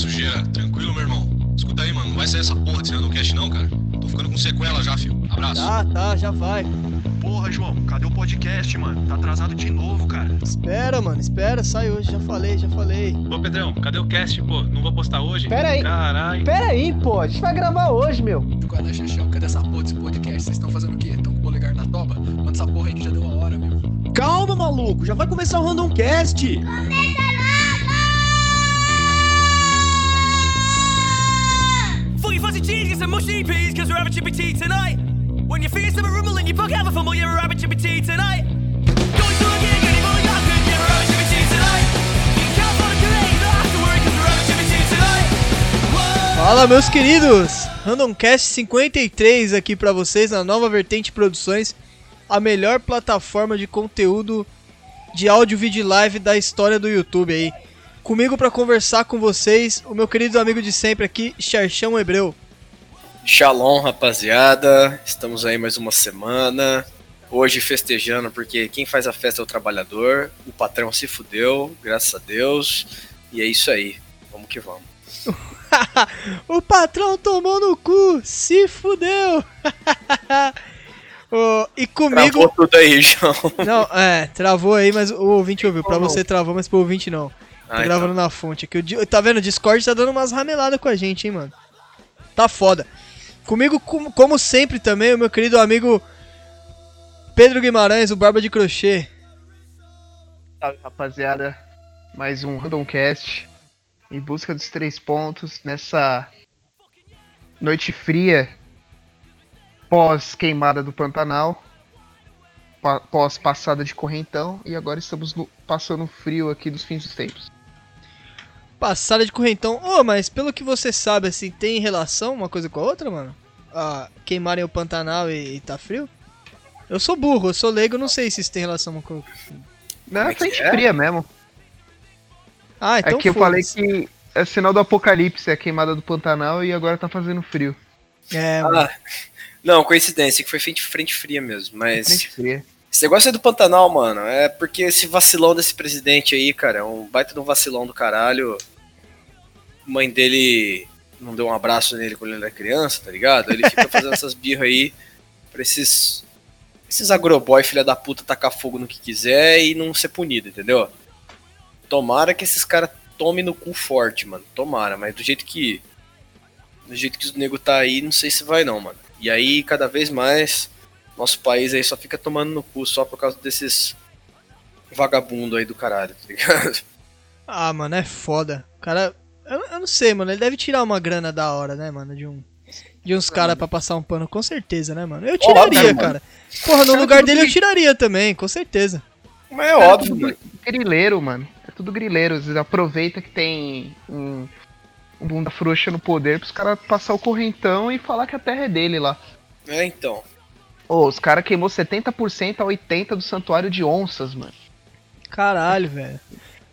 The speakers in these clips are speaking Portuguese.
sujeira. Tranquilo, meu irmão? Escuta aí, mano. Não vai sair essa porra desse Randocast não, cara. Tô ficando com sequela já, filho. Abraço. Tá, tá, já vai. Porra, João. Cadê o podcast, mano? Tá atrasado de novo, cara. Espera, mano, espera, sai hoje. Já falei, já falei. Ô, Pedrão, cadê o cast, pô? Não vou postar hoje? Pera aí. Caralho. Pera aí, pô, a gente vai gravar hoje, meu. Guarda Xixão, cadê essa porra desse podcast? Vocês estão fazendo o quê? Estão com o polegar na toba? Manda essa porra aí que já deu uma hora, meu. Calma, maluco, já vai começar o Random Cast. Cause we're having chippy tea tonight. When rumble have a fumble, you're having chippy tea tonight. Fala, meus queridos. Random Cast 53 aqui pra vocês na Nova Vertente Produções, a melhor plataforma de conteúdo de áudio, vídeo e live da história do YouTube aí. Comigo pra conversar com vocês, o meu querido amigo de sempre aqui, Xarchão Hebreu. Shalom, rapaziada. Estamos aí mais uma semana. Hoje festejando, porque quem faz a festa é o trabalhador. O patrão se fudeu, graças a Deus. E é isso aí. Vamos que vamos. o patrão tomou no cu, se fudeu. Ô, e comigo. Travou tudo aí, João. Não, é, travou aí, mas o ouvinte ouviu. Pra você travou, mas pro ouvinte não. Tô Ah, gravando então. na fonte aqui. Tá vendo? O Discord tá dando umas rameladas com a gente, hein, mano. Tá foda. Comigo, com- como sempre também, o meu querido amigo Pedro Guimarães, o Barba de Crochê. Salve rapaziada, mais um Randomcast em busca dos três pontos nessa noite fria pós queimada do Pantanal, pa- pós passada de correntão e agora estamos no- passando frio aqui dos fins dos tempos. Passada de correntão. Ô, mas pelo que você sabe, assim, tem relação uma coisa com a outra, mano? Ah, queimarem o Pantanal e, e tá frio? Eu sou burro, eu sou leigo, eu não sei se isso tem relação uma com a Não é frente é? fria mesmo. Ah, então é que eu falei que é sinal do apocalipse, é a queimada do Pantanal e agora tá fazendo frio. É, mano. Ah, não, coincidência, que foi frente, frente fria mesmo. Mas Frente fria. Esse negócio é do Pantanal, mano. É porque esse vacilão desse presidente aí, cara, é um baita de um vacilão do caralho. Mãe dele não deu um abraço nele quando ele era criança, tá ligado? Ele fica fazendo essas birras aí pra esses. Esses agroboy, filha da puta, tacar fogo no que quiser e não ser punido, entendeu? Tomara que esses caras tomem no cu forte, mano. Tomara, mas do jeito que. Do jeito que o nego tá aí, não sei se vai não, mano. E aí, cada vez mais, nosso país aí só fica tomando no cu só por causa desses vagabundo aí do caralho, tá ligado? Ah, mano, é foda. O cara. Eu, eu não sei, mano. Ele deve tirar uma grana da hora, né, mano? De um. De uns caras pra passar um pano, com certeza, né, mano? Eu tiraria, Óbvio, mano. cara. Porra, no Cara, lugar dele eu bem. tiraria também, com certeza. Mas é Cara, óbvio, tudo mano. Grileiro, mano. É tudo grileiro. Eles aproveita que tem um, um bunda frouxa no poder pros caras passar o correntão e falar que a terra é dele lá. É, então. Ô, os caras queimou 70% a 80% do santuário de onças, mano. Caralho, velho.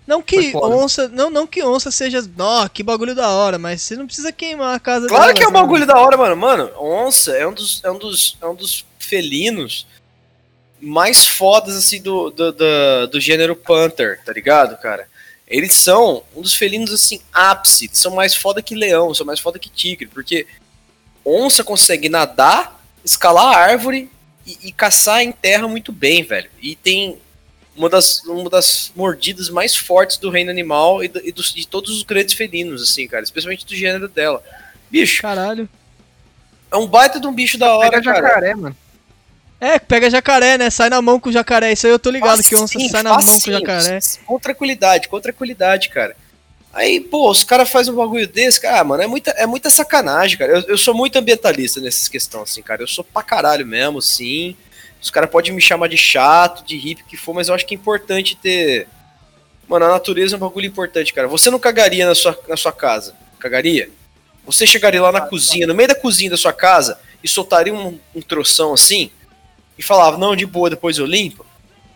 Não que onça. Não, não que onça seja. Ó, que bagulho da hora, mas você não precisa queimar a casa Claro que é um delas, né, bagulho da hora, mano. Mano, onça é um dos, é um dos, é um dos felinos mais fodas, assim, do, do, do, do gênero Panther, tá ligado, cara? Eles são um dos felinos, assim, ápice. São mais foda que leão, são mais foda que tigre, porque onça consegue nadar, escalar a árvore e, e caçar em terra muito bem, velho. E tem uma das, uma das mordidas mais fortes do reino animal e, do- e dos, de todos os grandes felinos, assim, cara. Especialmente do gênero dela. Bicho, Caralho. é um baita de um bicho da hora, Pega cara. jacaré, mano. É, pega jacaré, né? Sai na mão com o jacaré. Isso aí eu tô ligado que onça sai na mão com o jacaré. Com tranquilidade, com tranquilidade, cara. Aí, pô, os caras fazem um bagulho desse, cara, mano, é muita, é muita sacanagem, cara. Eu, eu sou muito ambientalista nessas questões, assim, cara. Eu sou pra caralho mesmo, sim. Os caras podem me chamar de chato, de hippie, que for, mas eu acho que é importante ter. Mano, a natureza é um bagulho importante, cara. Você não cagaria na sua, na sua casa? Cagaria? Você chegaria lá na cozinha, no meio da cozinha da sua casa, e soltaria um, um troção assim, e falava, não, de boa, depois eu limpo?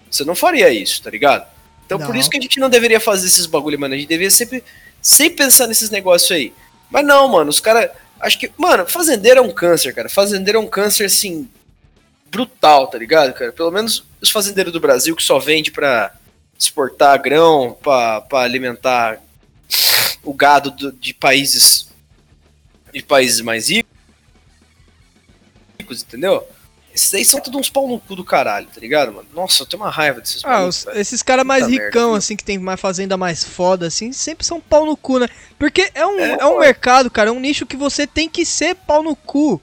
Você não faria isso, tá ligado? Então por Não. isso que a gente não deveria fazer esses bagulho, mano. A gente deveria sempre, sempre pensar nesses negócios aí. Mas não, mano, os caras. Acho que. Mano, fazendeiro é um câncer, cara. Fazendeiro é um câncer, assim. Brutal, tá ligado, cara? Pelo menos os fazendeiros do Brasil que só vende pra exportar grão, pra, pra alimentar o gado do- de países de países mais ricos, entendeu? Esses aí são tudo uns pau no cu do caralho, tá ligado, mano? Nossa, eu tenho uma raiva desses Ah, os- esses caras mais Puta merda, ricão, viu? assim, que tem mais fazenda mais foda, assim, sempre são pau no cu, né? Porque é um, É, é, um mercado, cara, é um nicho que você tem que ser pau no cu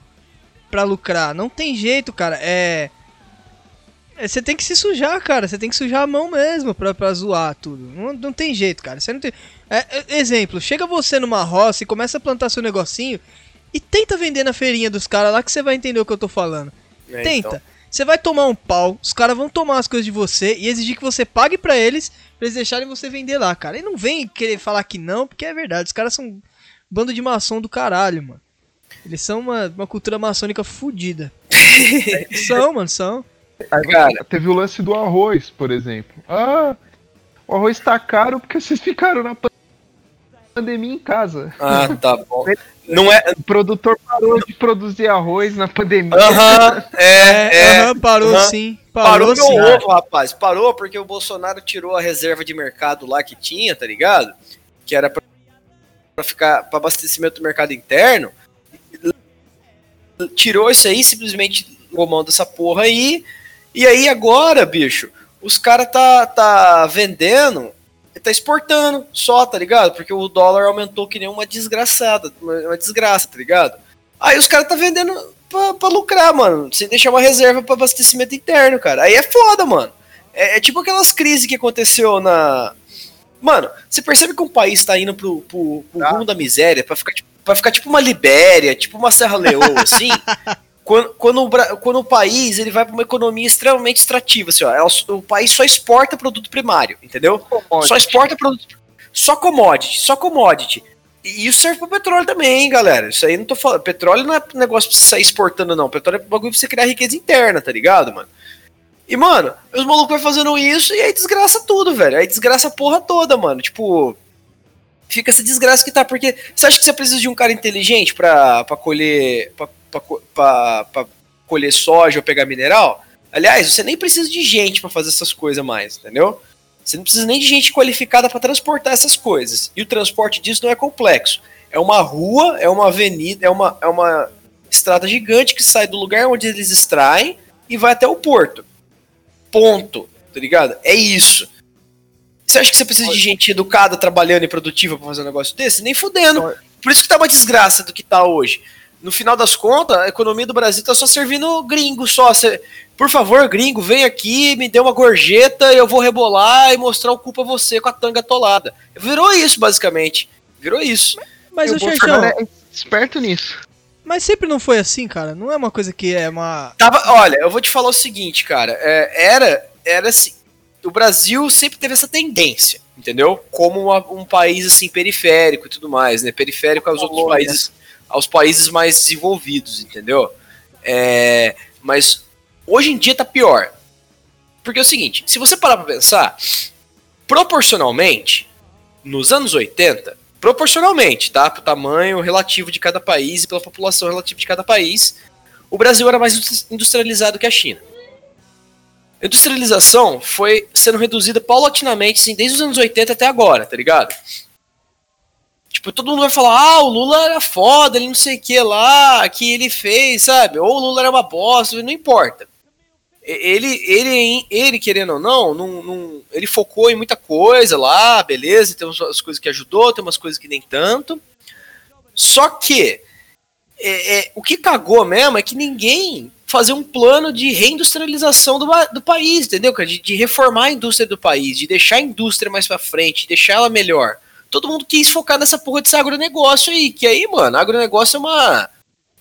pra lucrar. Não tem jeito, cara. É. é, Você tem que se sujar, cara. Você tem que sujar a mão mesmo pra, pra zoar tudo. Não, não tem jeito, cara. Você não tem. é, é, exemplo, chega você numa roça e começa a plantar seu negocinho e tenta vender na feirinha dos caras lá que você vai entender o que eu tô falando. É, Tenta. então. Você vai tomar um pau, os caras vão tomar as coisas de você e exigir que você pague pra eles, pra eles deixarem você vender lá, cara. E não vem querer falar que não, porque é verdade. Os caras são um bando de maçom do caralho, mano. Eles são uma, uma cultura maçônica fudida. são, mano, são. Aí, Cara. teve o lance do arroz, por exemplo. Ah, o arroz tá caro porque vocês ficaram na pan- pandemia em casa. Ah, tá bom. Não é. O produtor parou de produzir arroz na pandemia. Aham, é, é. parou sim. Parou, Parou, meu sim. ovo, rapaz. Parou porque o Bolsonaro tirou a reserva de mercado lá que tinha, tá ligado? Que era pra, pra ficar para abastecimento do mercado interno. Tirou isso aí, simplesmente comanda essa porra aí. E aí agora, bicho, os caras tá, tá vendendo e tá exportando só, tá ligado? Porque o dólar aumentou que nem uma desgraçada, uma, desgraça, tá ligado? Aí os caras tá vendendo pra, pra lucrar, mano, sem deixar uma reserva pra abastecimento interno, cara. Aí é foda, mano. É, é tipo aquelas crises que aconteceu na. Mano, você percebe que um país tá indo pro, pro, pro rumo da miséria pra ficar, tipo, pra ficar tipo uma Libéria, tipo uma Serra Leoa, assim. Quando, quando, o, quando o país ele vai para uma economia extremamente extrativa, assim, ó, o, país só exporta produto primário, entendeu? Só exporta produto. Só commodity, só commodity. E isso serve para petróleo também, hein, galera. Isso aí não tô falando. Petróleo não é negócio pra você sair exportando, não. Petróleo é bagulho pra você criar riqueza interna, tá ligado, mano? E, mano, os malucos vai fazendo isso e aí desgraça tudo, velho. Aí desgraça a porra toda, mano. Tipo. Fica essa desgraça que tá. Porque você acha que você precisa de um cara inteligente pra, pra colher. Pra, pra colher soja ou pegar mineral? Aliás, você nem precisa de gente pra fazer essas coisas mais, entendeu? Você não precisa nem de gente qualificada para transportar essas coisas. E o transporte disso não é complexo. É uma rua, é uma avenida, é uma, é uma estrada gigante que sai do lugar onde eles extraem e vai até o porto. Ponto. Tá ligado? É isso. Você acha que você precisa de gente educada, trabalhando e produtiva pra fazer um negócio desse? Nem fudendo. Por isso que tá uma desgraça do que tá hoje. No final das contas, a economia do Brasil tá só servindo gringo só. Cê- por favor, gringo, vem aqui, me dê uma gorjeta, eu vou rebolar e mostrar o cu pra você com a tanga atolada. Virou isso, basicamente. Virou isso. Mas, ô o Xerxão, é esperto nisso. mas sempre não foi assim, cara. Não é uma coisa que é uma. Tava, olha, eu vou te falar o seguinte, cara. é, era, era assim. O Brasil sempre teve essa tendência, entendeu? Como uma- um país assim periférico e tudo mais, né? Periférico aos outros países, aos países mais desenvolvidos, entendeu? É, mas hoje em dia tá pior. Porque é o seguinte, se você parar pra pensar, proporcionalmente, nos anos 80, proporcionalmente, tá? Pro tamanho relativo de cada país e pela população relativa de cada país, o Brasil era mais indus- industrializado que a China. A industrialização foi sendo reduzida paulatinamente, assim, desde os anos 80 até agora, tá ligado? Tipo, todo mundo vai falar, ah, o Lula era foda, ele não sei o que lá, que ele fez, sabe? Ou o Lula era uma bosta, não importa. Ele, ele, ele querendo ou não, não, não- ele focou em muita coisa lá, beleza, tem umas coisas que ajudou, tem umas coisas que nem tanto. Só que é, é, o que cagou mesmo é que ninguém fazia um plano de reindustrialização do, do país, entendeu? De, de reformar a indústria do país, de deixar a indústria mais pra frente, de deixar ela melhor. Todo mundo quis focar nessa porra desse agronegócio aí, que aí, mano, agronegócio é uma.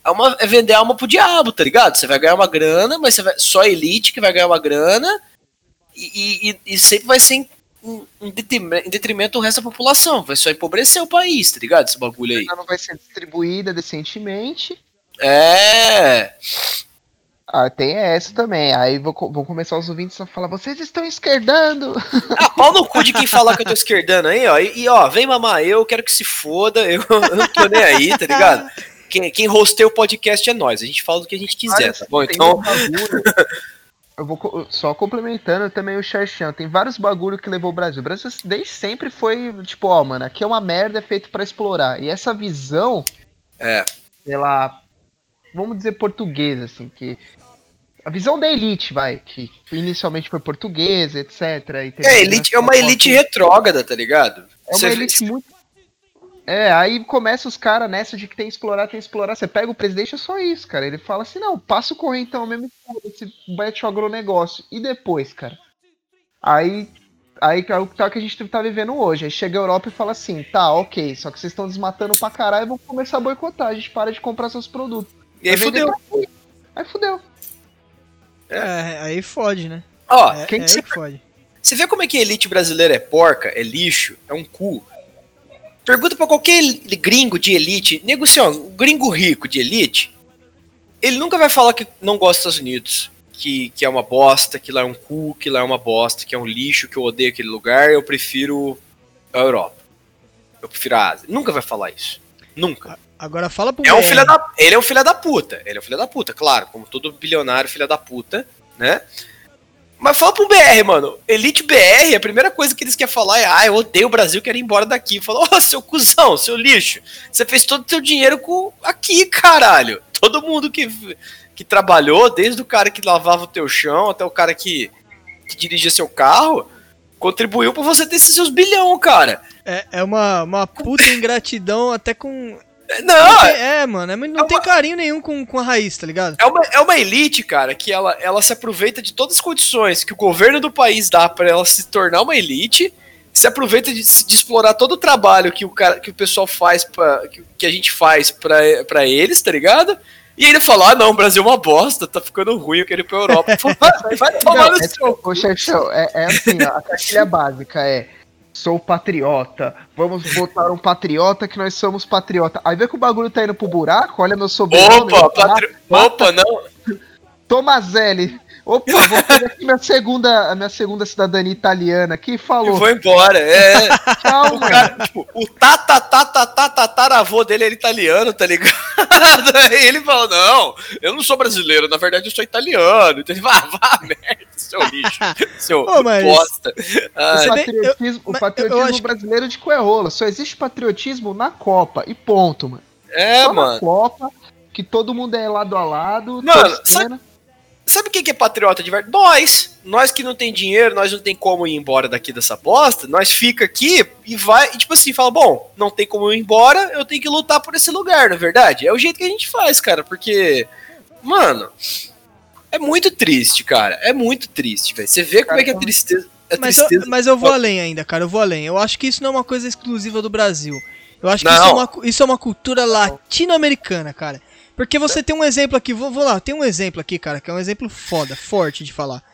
É, uma, é vender alma pro diabo, tá ligado? Você vai ganhar uma grana, mas você vai, só a elite que vai ganhar uma grana e, e- e sempre vai ser em, em- em detrim- em detrimento do resto da população. Vai só empobrecer o país, tá ligado? Esse bagulho aí. Ela não vai ser distribuída decentemente. É. Ah, tem essa também. Aí vão começar os ouvintes a falar: vocês estão esquerdando. Ah, pau no cu de quem falar que eu tô esquerdando aí, ó. E, e, ó, vem mamar eu, quero que se foda, eu, eu não tô nem aí, tá ligado? Quem, quem o podcast é nós, a gente fala do que a gente quiser, tá bom? Então, eu vou só complementando também o Xerxão. Tem vários bagulho que levou o Brasil. O Brasil desde sempre foi, tipo, ó, mano, aqui é uma merda, é feito pra explorar. E essa visão, É. pela, vamos dizer, portuguesa, assim, que. A visão da elite, vai, que inicialmente foi portuguesa, etc. É, elite, é uma elite retrógrada, tá ligado? É uma Você elite muito. É, aí começa os caras nessa de que tem que explorar, tem que explorar. Você pega o presidente, é só isso, cara. Ele fala assim: não, passa o correntão mesmo e foda-se, mete o agronegócio. E depois, cara? Aí. Aí é o que tá- que a gente tá vivendo hoje. Aí chega a Europa e fala assim: tá, ok, só que vocês estão desmatando pra caralho e vão começar a boicotar. A gente para de comprar seus produtos. E aí fudeu. Aí fudeu. É, aí fode, né? Ó, É, quem é que você fode. Você vê como é que a elite brasileira é porca, é lixo, é um cu? Pergunta pra qualquer gringo de elite, nego assim, ó, um gringo rico de elite, ele nunca vai falar que não gosta dos Estados Unidos, que, que é uma bosta, que lá é um cu, que lá é uma bosta, que é um lixo, que eu odeio aquele lugar, eu prefiro a Europa. Eu prefiro a Ásia. Nunca vai falar isso. Nunca. Agora fala pro É um BR. filho da, ele é um filho da puta. Ele é um filho da puta, claro, como todo bilionário filho da puta, né? Mas fala pro BR, mano. Elite BR, a primeira coisa que eles querem falar é: ah, eu odeio o Brasil, quero ir embora daqui. Fala, ó, seu cuzão, seu lixo. Você fez todo o seu dinheiro com aqui, caralho. Todo mundo que, que trabalhou, desde o cara que lavava o teu chão até o cara que, que dirigia seu carro, contribuiu pra você ter esses seus bilhão, cara. É, é uma, uma puta ingratidão até com. Não, Não tem- é, mano, é, mas não tem carinho nenhum com, com a raiz, tá ligado? É uma, é uma elite, cara, que ela, ela se aproveita de todas as condições que o governo do país dá pra ela se tornar uma elite, se aproveita de, de explorar todo o trabalho que o, cara, que o pessoal faz, pra, que, que a gente faz pra, pra eles, tá ligado? E ainda falar, ah, não, o Brasil é uma bosta, tá ficando ruim, eu quero ir pra Europa. vai, vai tomar no Não, é, seu. ô, Xerxão, é, é assim, ó, a cartilha básica é sou patriota, vamos botar um patriota que nós somos patriota. Aí vê que o bagulho tá indo pro buraco, olha meu sobrenome. Opa, patri... opa, não. Tomazelli. Opa, vou pegar aqui minha segunda, a minha segunda cidadania italiana aqui e falou. vou embora. É. Tchau, O mano. cara, tipo, o tata, tata, tata, tataravô dele era italiano, tá ligado? Aí ele falou, não, eu não sou brasileiro, na verdade eu sou italiano. Então ele vai, vá, merda, seu lixo, seu Ô, mas- bosta. O Ah, patriotismo, eu- o patriotismo acho que- brasileiro de coerrola. Só existe patriotismo na Copa. E ponto, mano. é, Só na mano. Copa, que todo mundo é lado a lado. Mano, torcendo. Sabe quem que é patriota de verdade? Nós. Nós que não tem dinheiro, nós não tem como ir embora daqui dessa bosta, nós fica aqui e vai, e tipo assim, fala, bom, não tem como eu ir embora, eu tenho que lutar por esse lugar, na verdade. É o jeito que a gente faz, cara, porque, mano, é muito triste, cara. É muito triste, velho. Você vê como é que é tristeza. É Mas eu, tristeza. mas eu vou além ainda, cara, eu vou além. Eu acho que isso não é uma coisa exclusiva do Brasil. Eu acho que Não. isso é, uma, isso é uma cultura latino-americana, cara. Porque você tem um exemplo aqui, vou, vou lá, tem um exemplo aqui, cara, que é um exemplo foda, forte de falar.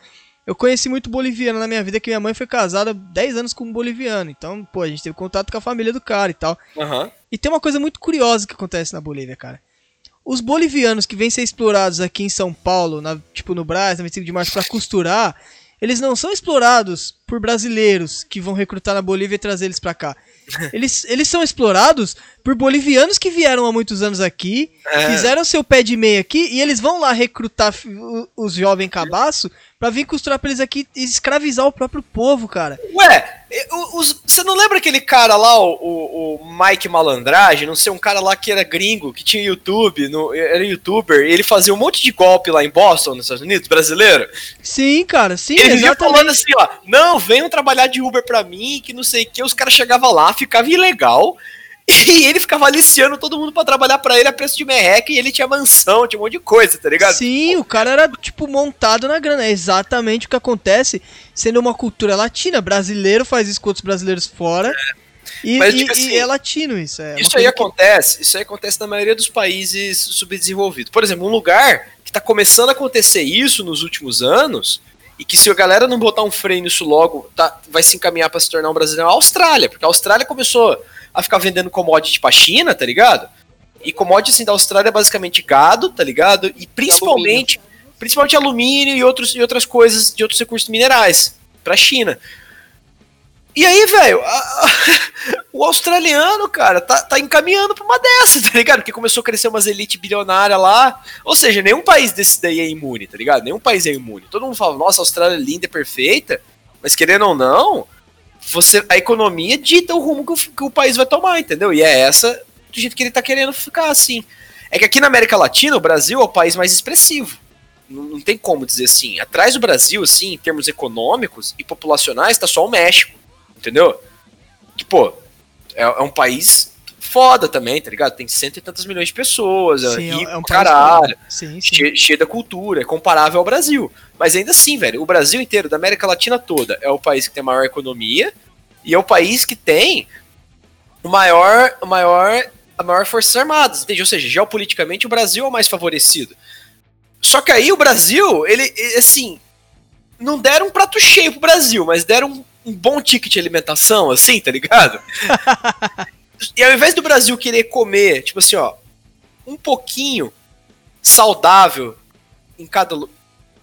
Eu conheci muito boliviano na minha vida, que minha mãe foi casada 10 anos com um boliviano. Então, pô, a gente teve contato com a família do cara e tal. Aham. E tem uma coisa muito curiosa que acontece na Bolívia, cara. Os bolivianos que vêm ser explorados aqui em São Paulo, na, tipo no Brás, na 25 de março, pra costurar, eles não são explorados por brasileiros que vão recrutar na Bolívia e trazer eles pra cá. Eles, eles são explorados por bolivianos que vieram há muitos anos aqui, É. fizeram seu pé de meia aqui e eles vão lá recrutar os jovens cabaço pra vir costurar pra eles aqui e escravizar o próprio povo, cara. Ué, os- você não lembra aquele cara lá, o, o- Mike Malandragem, não sei, um cara lá que era gringo, que tinha YouTube, no- era youtuber, e ele fazia um monte de golpe lá em Boston, nos Estados Unidos, brasileiro? Sim, cara, sim, ele exatamente. falando assim, ó, não, venham trabalhar de Uber pra mim, que não sei o que, os caras chegavam lá, ficava ilegal, e ele ficava aliciando todo mundo pra trabalhar pra ele a preço de merreca, e ele tinha mansão, tinha um monte de coisa, tá ligado? Sim, o cara era, tipo, montado na grana. É exatamente o que acontece sendo uma cultura latina. Brasileiro faz isso com outros brasileiros fora. E, Mas, e- tipo e assim, é latino isso. É Isso aí que- acontece, isso aí acontece na maioria dos países subdesenvolvidos. Por exemplo, um lugar que está começando a acontecer isso nos últimos anos e que se a galera não botar um freio nisso logo, tá, vai se encaminhar para se tornar um brasileiro é a Austrália, porque a Austrália começou a ficar vendendo commodity para China, tá ligado? E commodity assim, da Austrália é basicamente gado, tá ligado? E principalmente, principalmente alumínio e outros e outras coisas de outros recursos minerais para China. E aí, velho, o australiano, cara, tá, tá encaminhando pra uma dessas, tá ligado? Porque começou a crescer umas elites bilionárias lá. Ou seja, nenhum país desse daí é imune, tá ligado? Nenhum país é imune. Todo mundo fala, nossa, a Austrália é linda, é perfeita. Mas querendo ou não, você, a economia dita o rumo que o, que o país vai tomar, entendeu? E é essa do jeito que ele tá querendo ficar assim. É que aqui na América Latina, o Brasil é o país mais expressivo. Não, não tem como dizer assim. Atrás do Brasil, assim, em termos econômicos e populacionais, tá só o México. Entendeu? Que, pô, é, é um país foda também, tá ligado? Tem cento e tantas milhões de pessoas, é Sim, é um país caralho. Sim, sim. cheio, da cultura, é comparável ao Brasil. Mas ainda assim, velho, o Brasil inteiro, da América Latina toda, é o país que tem a maior economia e é o país que tem o maior, o maior, a maior forças armadas, entende? Ou seja, geopoliticamente o Brasil é o mais favorecido. Só que aí o Brasil, ele, ele, assim, não deram um prato cheio pro Brasil, mas deram um, um bom ticket de alimentação, assim, tá ligado? e ao invés do Brasil querer comer, tipo assim, ó, um pouquinho saudável em cada,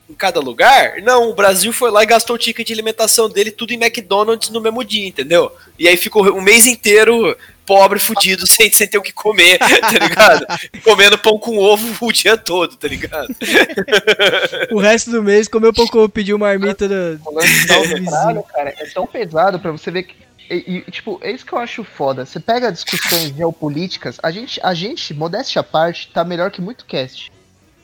em cada lugar, não, o Brasil foi lá e gastou o ticket de alimentação dele tudo em McDonald's no mesmo dia, entendeu? E aí ficou um mês inteiro pobre, fudido, sem, sem ter o que comer, tá ligado? Comendo pão com ovo o dia todo, tá ligado? O resto do mês comeu pouco, pediu marmita da, O lance da do Austrália, vizinho. cara, é tão pesado pra você ver que. E, e, tipo, é isso que eu acho foda. Você pega discussões geopolíticas, a gente, a gente, modéstia à parte, tá melhor que muito cast.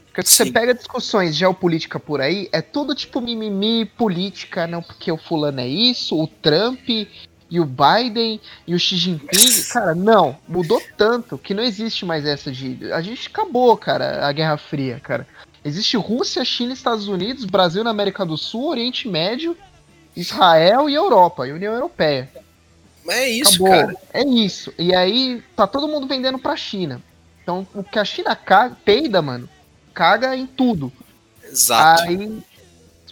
Porque se você pega discussões geopolítica por aí, é tudo tipo mimimi, política, não, porque o fulano é isso, o Trump e o Biden e o Xi Jinping. Cara, não, mudou tanto que não existe mais essa de. A gente acabou, cara, a Guerra Fria, cara. Existe Rússia, China, Estados Unidos, Brasil na América do Sul, Oriente Médio, Israel e Europa, e União Europeia. Mas é isso, Acabou. cara. É isso. E aí tá todo mundo vendendo pra China. Então o que a China caga, peida, mano, caga em tudo. Exato. Aí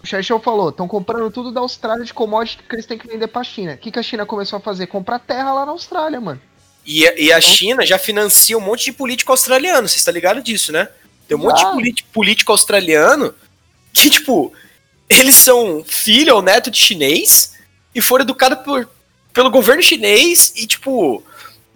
o Chechel falou, estão comprando tudo da Austrália de commodity que eles têm que vender pra China. O que, que a China começou a fazer? Comprar terra lá na Austrália, mano. E, a- e a China já financia um monte de político australiano, vocês estão ligados disso, né? Tem um monte de político, político australiano que, tipo, eles são filho ou neto de chinês e foram educados por, pelo governo chinês e, tipo,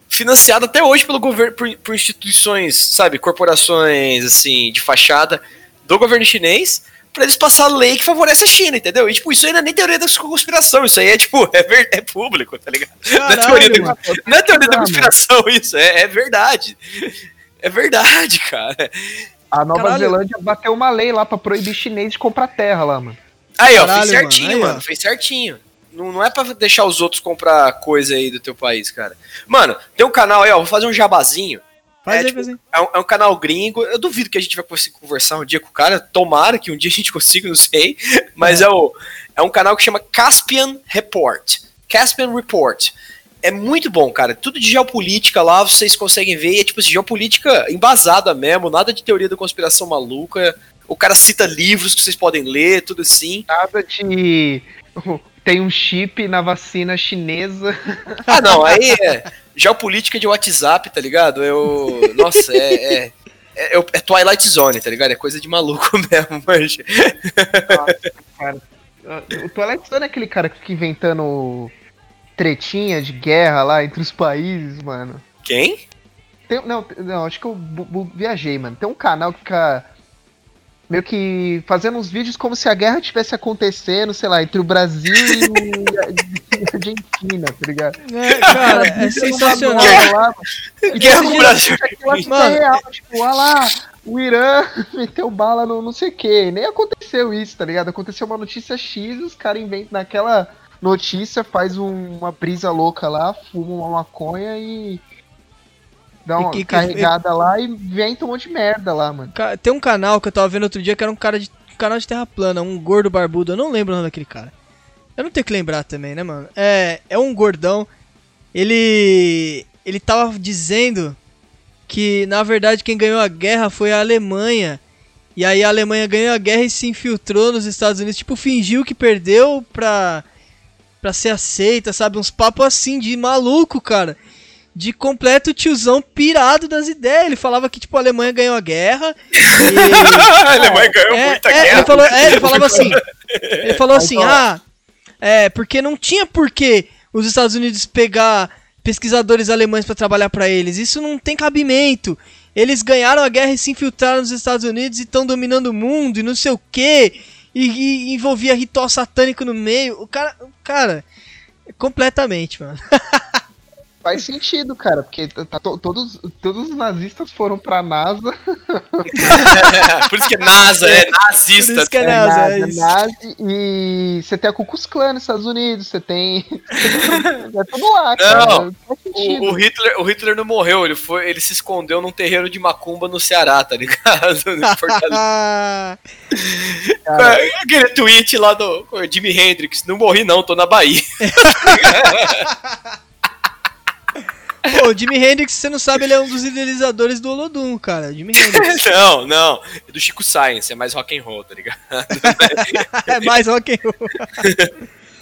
financiado até hoje pelo governo, por, por instituições, sabe, corporações, assim, de fachada do governo chinês, pra eles passar lei que favorece a China, entendeu? E, tipo, isso aí não é nem teoria da conspiração, isso aí é, tipo, é, ver- é público, tá ligado? não é teoria da, mano. não é teoria da Ah, conspiração isso, é, é verdade. É verdade, cara. A Nova Caralho. Zelândia bateu uma lei lá pra proibir chinês de comprar terra lá, mano. Aí, ó, Caralho, fez certinho, mano, aí, mano. Fez certinho. Não, não é pra deixar os outros comprar coisa aí do teu país, cara. Mano, tem um canal aí, ó. Vou fazer um jabazinho. Faz é, aí, tipo, faz aí. é, um, é um canal gringo. Eu duvido que a gente vai conseguir conversar um dia com o cara. Tomara que um dia a gente consiga, não sei. Mas é, o, é um canal que chama Caspian Report. Caspian Report. É muito bom, cara. Tudo de geopolítica lá, vocês conseguem ver. e É tipo assim, geopolítica embasada mesmo, nada de teoria da conspiração maluca. O cara cita livros que vocês podem ler, tudo assim. Nada de. Tem um chip na vacina chinesa. Ah, não, aí é geopolítica de WhatsApp, tá ligado? Eu. Nossa, é. é... É, é Twilight Zone, tá ligado? É coisa de maluco mesmo, cara. O Twilight Zone é aquele cara que fica inventando tretinha de guerra lá entre os países, mano. Quem? Tem- não, não, acho que eu viajei, mano. Tem um canal que fica meio que fazendo uns vídeos como se a guerra tivesse acontecendo, sei lá, entre o Brasil e, o- e a Argentina, tá ligado? É, cara, é Vídeo sensacional. lá, e Guerra todo com o Brasil. é Mano. real, tipo, olha lá, o Irã meteu bala no não sei o que. Nem aconteceu isso, tá ligado? Aconteceu uma notícia X e os caras inventam naquela notícia, faz um- uma brisa louca lá, fuma uma maconha e dá uma E que que- carregada lá e inventa um monte de merda lá, mano. Tem um canal que eu tava vendo outro dia que era um cara de um canal de terra plana, um gordo barbudo. Eu não lembro o nome daquele cara. Eu não tenho que lembrar também, né, mano? É, é um gordão. Ele ele tava dizendo que na verdade quem ganhou a guerra foi a Alemanha. E aí a Alemanha ganhou a guerra e se infiltrou nos Estados Unidos, tipo, fingiu que perdeu pra pra ser aceita, sabe? Uns papos assim de maluco, cara. De completo tiozão pirado das ideias. Ele falava que, tipo, a Alemanha ganhou a guerra. e- a Alemanha ganhou é, muita é, guerra. Ele, falou, é, ele falava assim. Ele falou assim, ah, é, porque não tinha porquê os Estados Unidos pegar pesquisadores alemães pra trabalhar pra eles. Isso não tem cabimento. Eles ganharam a guerra e se infiltraram nos Estados Unidos e estão dominando o mundo e não sei o quê. E, e envolvia ritual satânico no meio. O cara, o cara, completamente, mano. Faz sentido, cara, porque tá to- todos, todos os nazistas foram pra NASA. Por isso que é NASA, é Por nazista. isso que é É NASA, NASA, é isso. nazi, e você tem a Ku Klux Klan nos Estados Unidos, você tem. é tudo lá, cara. Não, Faz sentido. O, o Hitler, o Hitler não morreu, ele, foi, ele se escondeu num terreiro de macumba no Ceará, tá ligado? Ah, Aquele tweet lá do Jimi Hendrix, não morri não, tô na Bahia. Pô, o Jimi Hendrix, você não sabe, ele é um dos idealizadores do Olodum, cara. Jimi Hendrix. não, não, é do Chico Science, é mais rock and roll, tá ligado? é mais rock and roll.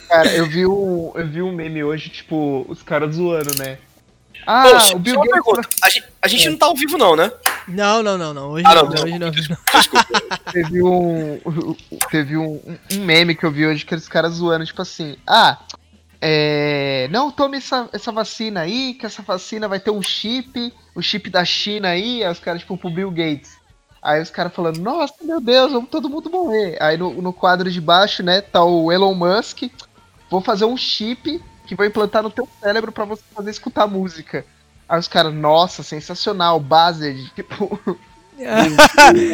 Cara, eu vi, um, eu vi um meme hoje, tipo, os caras zoando, né? Ah, Pô, só o Bill uma Gates. pergunta, a gente, a gente não tá ao vivo não, né? Não, não, não, não. Hoje Ah, não, não, hoje não. hoje não. Teve um. Teve um, um meme que eu vi hoje que eles caras zoando, tipo assim, ah. É, não tome essa, essa vacina aí, que essa vacina vai ter um chip, o chip da China aí, aí os caras, tipo, pro Bill Gates. Aí os caras falando, nossa, meu Deus, vamos todo mundo morrer. Aí no, no quadro de baixo, né, tá o Elon Musk, vou fazer um chip que vou implantar no teu cérebro pra você fazer escutar música. Aí os caras, nossa, sensacional, Buzzed, tipo... É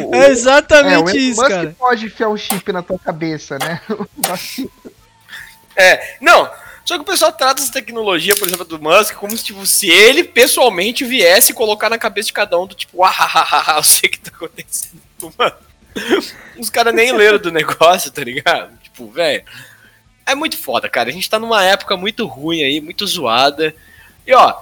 é, o exatamente Elon isso, Musk cara. pode enfiar um chip na tua cabeça, né? É, não. Só que o pessoal trata essa tecnologia, por exemplo, do Musk, como se, tipo, se ele pessoalmente viesse colocar na cabeça de cada um do tipo, ah, ah, ah, eu sei o que tá acontecendo. Mano, os caras nem leram do negócio, tá ligado? Tipo, velho. É muito foda, cara. A gente tá numa época muito ruim aí, muito zoada. E ó,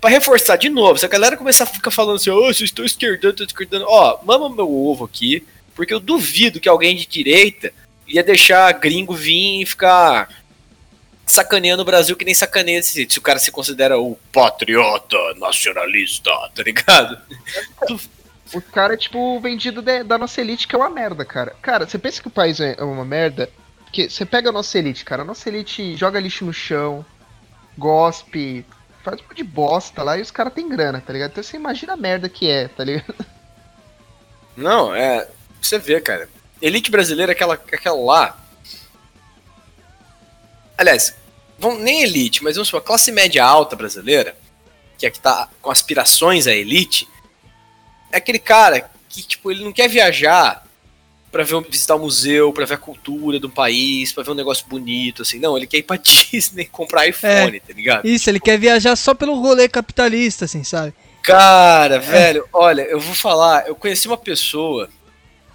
pra reforçar de novo, se a galera começar a ficar falando assim, ô, vocês estão esquerdando, estão esquerdando, ó, mama meu ovo aqui, porque eu duvido que alguém de direita ia deixar gringo vir e ficar sacaneando o Brasil que nem sacaneia esse se o cara se considera o patriota nacionalista, tá ligado? Os caras, tipo, vendido de- da nossa elite, que é uma merda, cara. Cara, você pensa que o país é é uma merda? Porque você pega a nossa elite, cara. A nossa elite joga lixo no chão, gospe, faz um monte de bosta lá e os caras têm grana, tá ligado? Então você imagina a merda que é, tá ligado? Não, é. Você vê, cara. Elite brasileira, aquela, aquela lá. Aliás, vamos, nem elite, mas vamos supor, a classe média alta brasileira, que é que tá com aspirações à elite, é aquele cara que, tipo, ele não quer viajar pra ver, visitar um museu, pra ver a cultura do país, pra ver um negócio bonito, assim. Não, ele quer ir pra Disney comprar iPhone, tá ligado? Isso, ele quer viajar só pelo rolê capitalista, assim, sabe? Cara, velho, olha, eu vou falar, eu conheci uma pessoa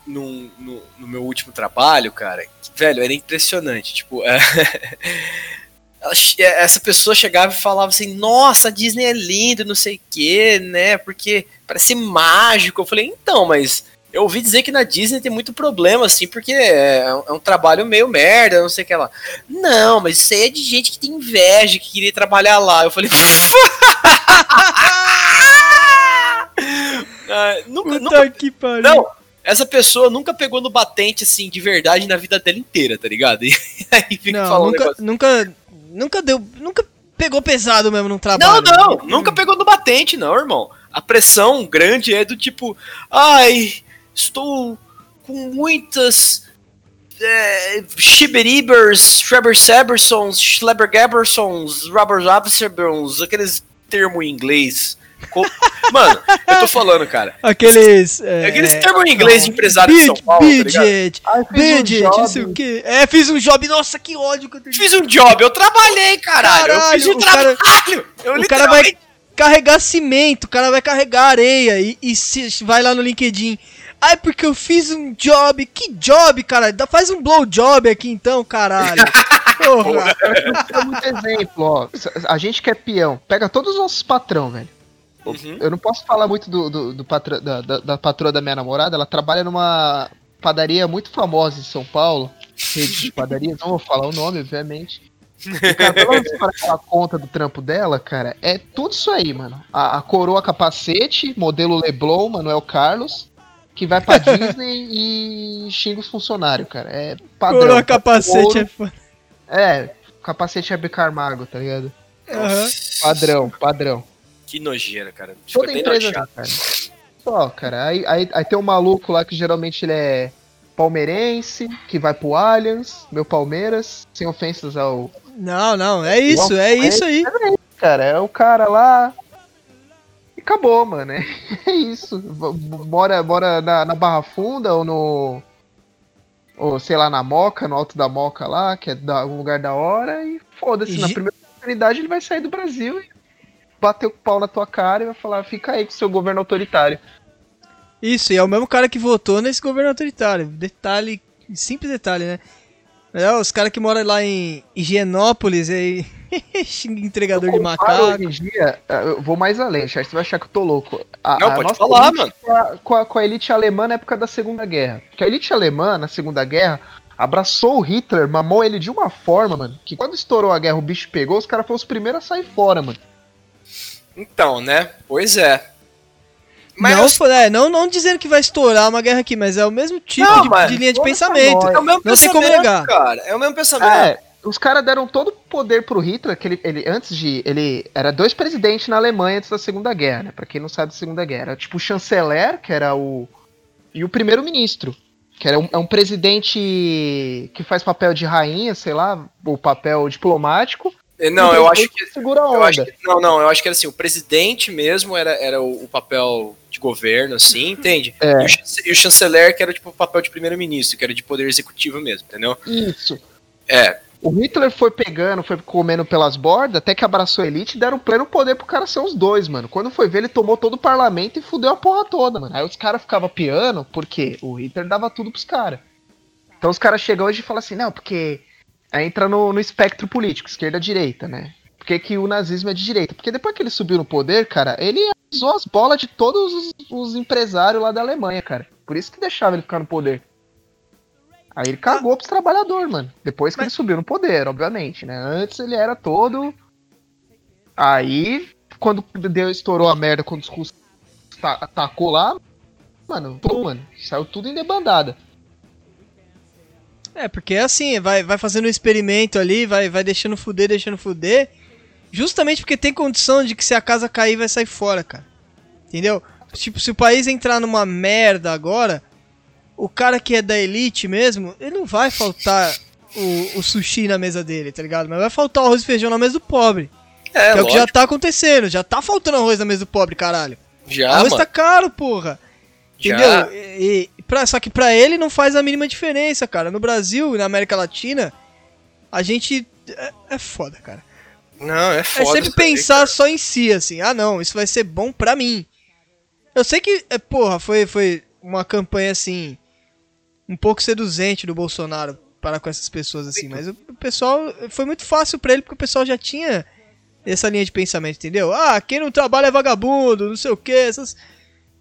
num- no, no meu último trabalho, cara, que, velho, era impressionante. Tipo, é, ela essa pessoa chegava e falava assim: Nossa, a Disney é lindo, não sei o que, né? Porque parece mágico. Eu falei: Então, mas eu ouvi dizer que na Disney tem muito problema, assim, porque é, um- é um trabalho meio merda, não sei o que lá. Não, mas isso aí é de gente que tem inveja, que queria trabalhar lá. Eu falei: Ah, nunca, Puta nunca, que pariu. não, essa pessoa nunca pegou no batente assim de verdade na vida dela inteira, tá ligado? E aí fica Não, falando um nunca, negócio. nunca, nunca deu, nunca pegou pesado mesmo num Não, trabalho. não, nunca pegou no batente, não, irmão. A pressão grande é do tipo, ai, estou com muitas é, Shiberibers, Schreber-Sebersons, Schleber-Gabersons, Robert-Abserbons, aqueles termos em inglês. Co- Mano, eu tô falando, cara. Aqueles. É, Aqueles termos em inglês de empresário de São bid- Paulo, tá Ah, eu fiz um não sei o que. É, fiz um job, nossa, que ódio que eu tenho. Fiz um job, eu trabalhei, caralho. eu fiz Caralho, um o cara- trabalho. eu O cara vai carregar cimento, o cara vai carregar areia e, e se, vai lá no LinkedIn. Ai, porque eu fiz um job. Que job, cara? Dá- Faz um blow job aqui então, caralho. Porra. Dá muito exemplo, ó. A gente que é peão, pega todos os nossos patrão, velho. Uhum. Eu não posso falar muito do, do, do patro- da, da, da patroa da minha namorada, ela trabalha numa padaria muito famosa em São Paulo, rede de padarias, não vou falar o nome, obviamente. E, cara, pelo menos para aquela conta do trampo dela, cara, é tudo isso aí, mano. A, a coroa capacete, modelo Leblon, Manuel Carlos, que vai pra Disney e xinga os funcionários, cara. É padrão. Coroa capacete é foda. É, capacete Hebe Camargo, tá ligado? Aham. Padrão, padrão. Que nojeira, cara. Toda bem empresa, cara. Só, cara. Aí, aí, aí tem um maluco lá que geralmente ele é palmeirense, que vai pro Allianz, meu Palmeiras, sem ofensas ao. Não, não, é isso, é isso aí. Cara, é o cara lá. E acabou, mano. É, é isso. Bora, bora na, na Barra Funda ou no. Ou sei lá, na Moca, no alto da Moca lá, que é da, um lugar da hora, e foda-se. Na primeira oportunidade ele vai sair do Brasil e bater o pau na tua cara e vai falar: fica aí com seu governo autoritário. Isso, e é o mesmo cara que votou nesse governo autoritário. Detalhe, simples detalhe, né? É, os caras que moram lá em Higienópolis, aí, entregador de macaco. Hoje em dia, eh, eu vou mais além, Charles, você vai achar que eu tô louco. A, Não, a pode nossa falar, elite mano. Com a, com, a, com a elite alemã na época da Segunda Guerra. Porque a elite alemã, na Segunda Guerra, abraçou o Hitler, mamou ele de uma forma, mano, que quando estourou a guerra, o bicho pegou, os caras foram os primeiros a sair fora, mano. Então, né? Pois é. não, foi- é, não, não dizendo que vai estourar uma guerra aqui, mas é o mesmo tipo Não, de, mas de linha de pensamento. é o mesmo Não tem como pensamento, negar. cara. É o mesmo pensamento. É, os caras deram todo o poder pro Hitler, que ele, ele antes de. Ele era dois presidentes na Alemanha antes da Segunda Guerra, né? Pra quem não sabe da Segunda Guerra. Era tipo o chanceler, que era o. E o primeiro-ministro. Que era um, é um presidente que faz papel de rainha, sei lá, ou papel diplomático. É, Não, eu acho que. Segura a onda. Que, não, não, eu acho que era assim, o presidente mesmo era, era o, o papel de governo, assim, entende? É. E, o, e o chanceler, que era tipo o papel de primeiro-ministro, que era de poder executivo mesmo, entendeu? Isso. É, O Hitler foi pegando, foi comendo pelas bordas, até que abraçou a elite e deram pleno poder pro cara ser os dois, mano. Quando foi ver, ele tomou todo o parlamento e fudeu a porra toda, mano. Aí os caras ficavam piando, porque o Hitler dava tudo pros caras. Então os caras chegam hoje e falam assim, não, porque. Aí entra no, no espectro político, esquerda-direita, né? Por que, que o nazismo é de direita? Porque depois que ele subiu no poder, cara, ele usou as bolas de todos os, os empresários lá da Alemanha, cara. Por isso que deixava ele ficar no poder. Aí ele cagou pros trabalhadores, mano. Depois que ele subiu no poder, obviamente, né? Antes ele era todo. Aí, quando deu, estourou a merda, quando os russos ta- atacou lá, mano, pô, mano, saiu tudo em debandada. É, porque é assim, vai, vai fazendo um experimento ali, vai, vai deixando fuder, deixando fuder. Justamente porque tem condição de que se a casa cair, vai sair fora, cara. Entendeu? Tipo, se o país entrar numa merda agora, o cara que é da elite mesmo, ele não vai faltar o, o sushi na mesa dele, tá ligado? Mas vai faltar o arroz e feijão na mesa do pobre. é, que é o que já tá acontecendo. Já tá faltando arroz na mesa do pobre, caralho. já, arroz mano, tá caro, porra. Já. Entendeu? E, e pra- só que pra ele não faz a mínima diferença, cara. No Brasil e na América Latina, a gente. É, é foda, cara. Não, é É foda. sempre isso aí, pensar só em si, assim. Ah, não, isso vai ser bom pra mim. Eu sei que, é, porra, foi, foi uma campanha assim. Um pouco seduzente do Bolsonaro para com essas pessoas, assim. Mas o, o pessoal. Foi muito fácil pra ele, porque o pessoal já tinha essa linha de pensamento, entendeu? Ah, quem não trabalha é vagabundo, não sei o que, essas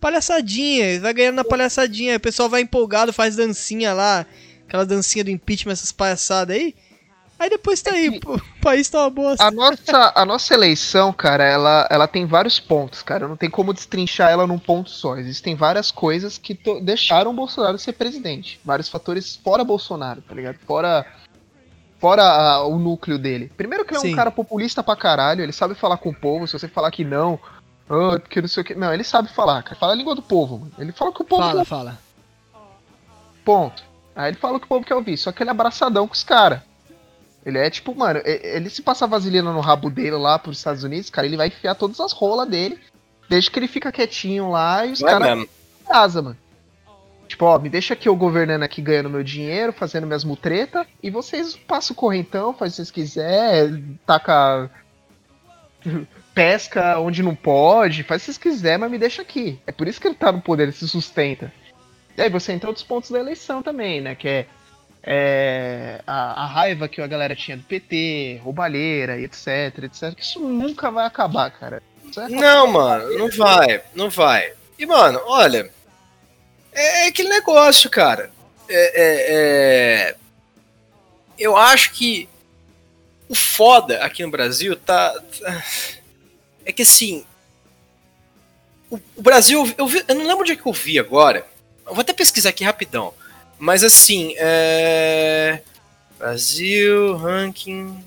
palhaçadinha, vai ganhando na palhaçadinha, o pessoal vai empolgado, faz dancinha lá, aquela dancinha do impeachment, essas palhaçadas aí. Aí depois tá aí, pô, o país tá uma bosta. A nossa, a nossa eleição, cara, ela, ela tem vários pontos, cara. Não tem como destrinchar ela num ponto só. Existem várias coisas que deixaram o Bolsonaro ser presidente. Vários fatores fora Bolsonaro, tá ligado? Fora, fora ah, o núcleo dele. Primeiro que ele é Sim. um cara populista pra caralho, ele sabe falar com o povo. Se você falar que não, ah, porque não sei o que. Não, ele sabe falar, cara. Fala a língua do povo, mano. Ele fala o que o povo Fala, quer, fala. ponto. Aí ele fala o que o povo quer ouvir. Só que ele é abraçadão com os caras. Ele é tipo, mano, ele se passar vaselina no rabo dele lá pros Estados Unidos, cara, ele vai enfiar todas as rolas dele, desde que ele fica quietinho lá e os Não é caras mesmo. casa, mano. Tipo, ó, me deixa aqui eu governando aqui, ganhando meu dinheiro, fazendo minhas mutreta, e vocês passam o correntão, faz o que vocês quiserem, taca. Pesca onde não pode, faz o que vocês quiserem, mas me deixa aqui. É por isso que ele tá no poder, ele se sustenta. E aí você entra outros pontos da eleição também, né? Que é, é, a, a raiva que a galera tinha do PT, roubalheira, e etc, etc. Que isso nunca vai acabar, cara. Não, mano, não vai, não vai. E, mano, olha, é, é aquele negócio, cara. É, é- é- Eu acho que o foda aqui no Brasil tá. É que assim. O, o Brasil, eu, vi- eu não lembro onde é que eu vi agora. Eu vou até pesquisar aqui rapidão. Mas assim, é. Brasil, ranking.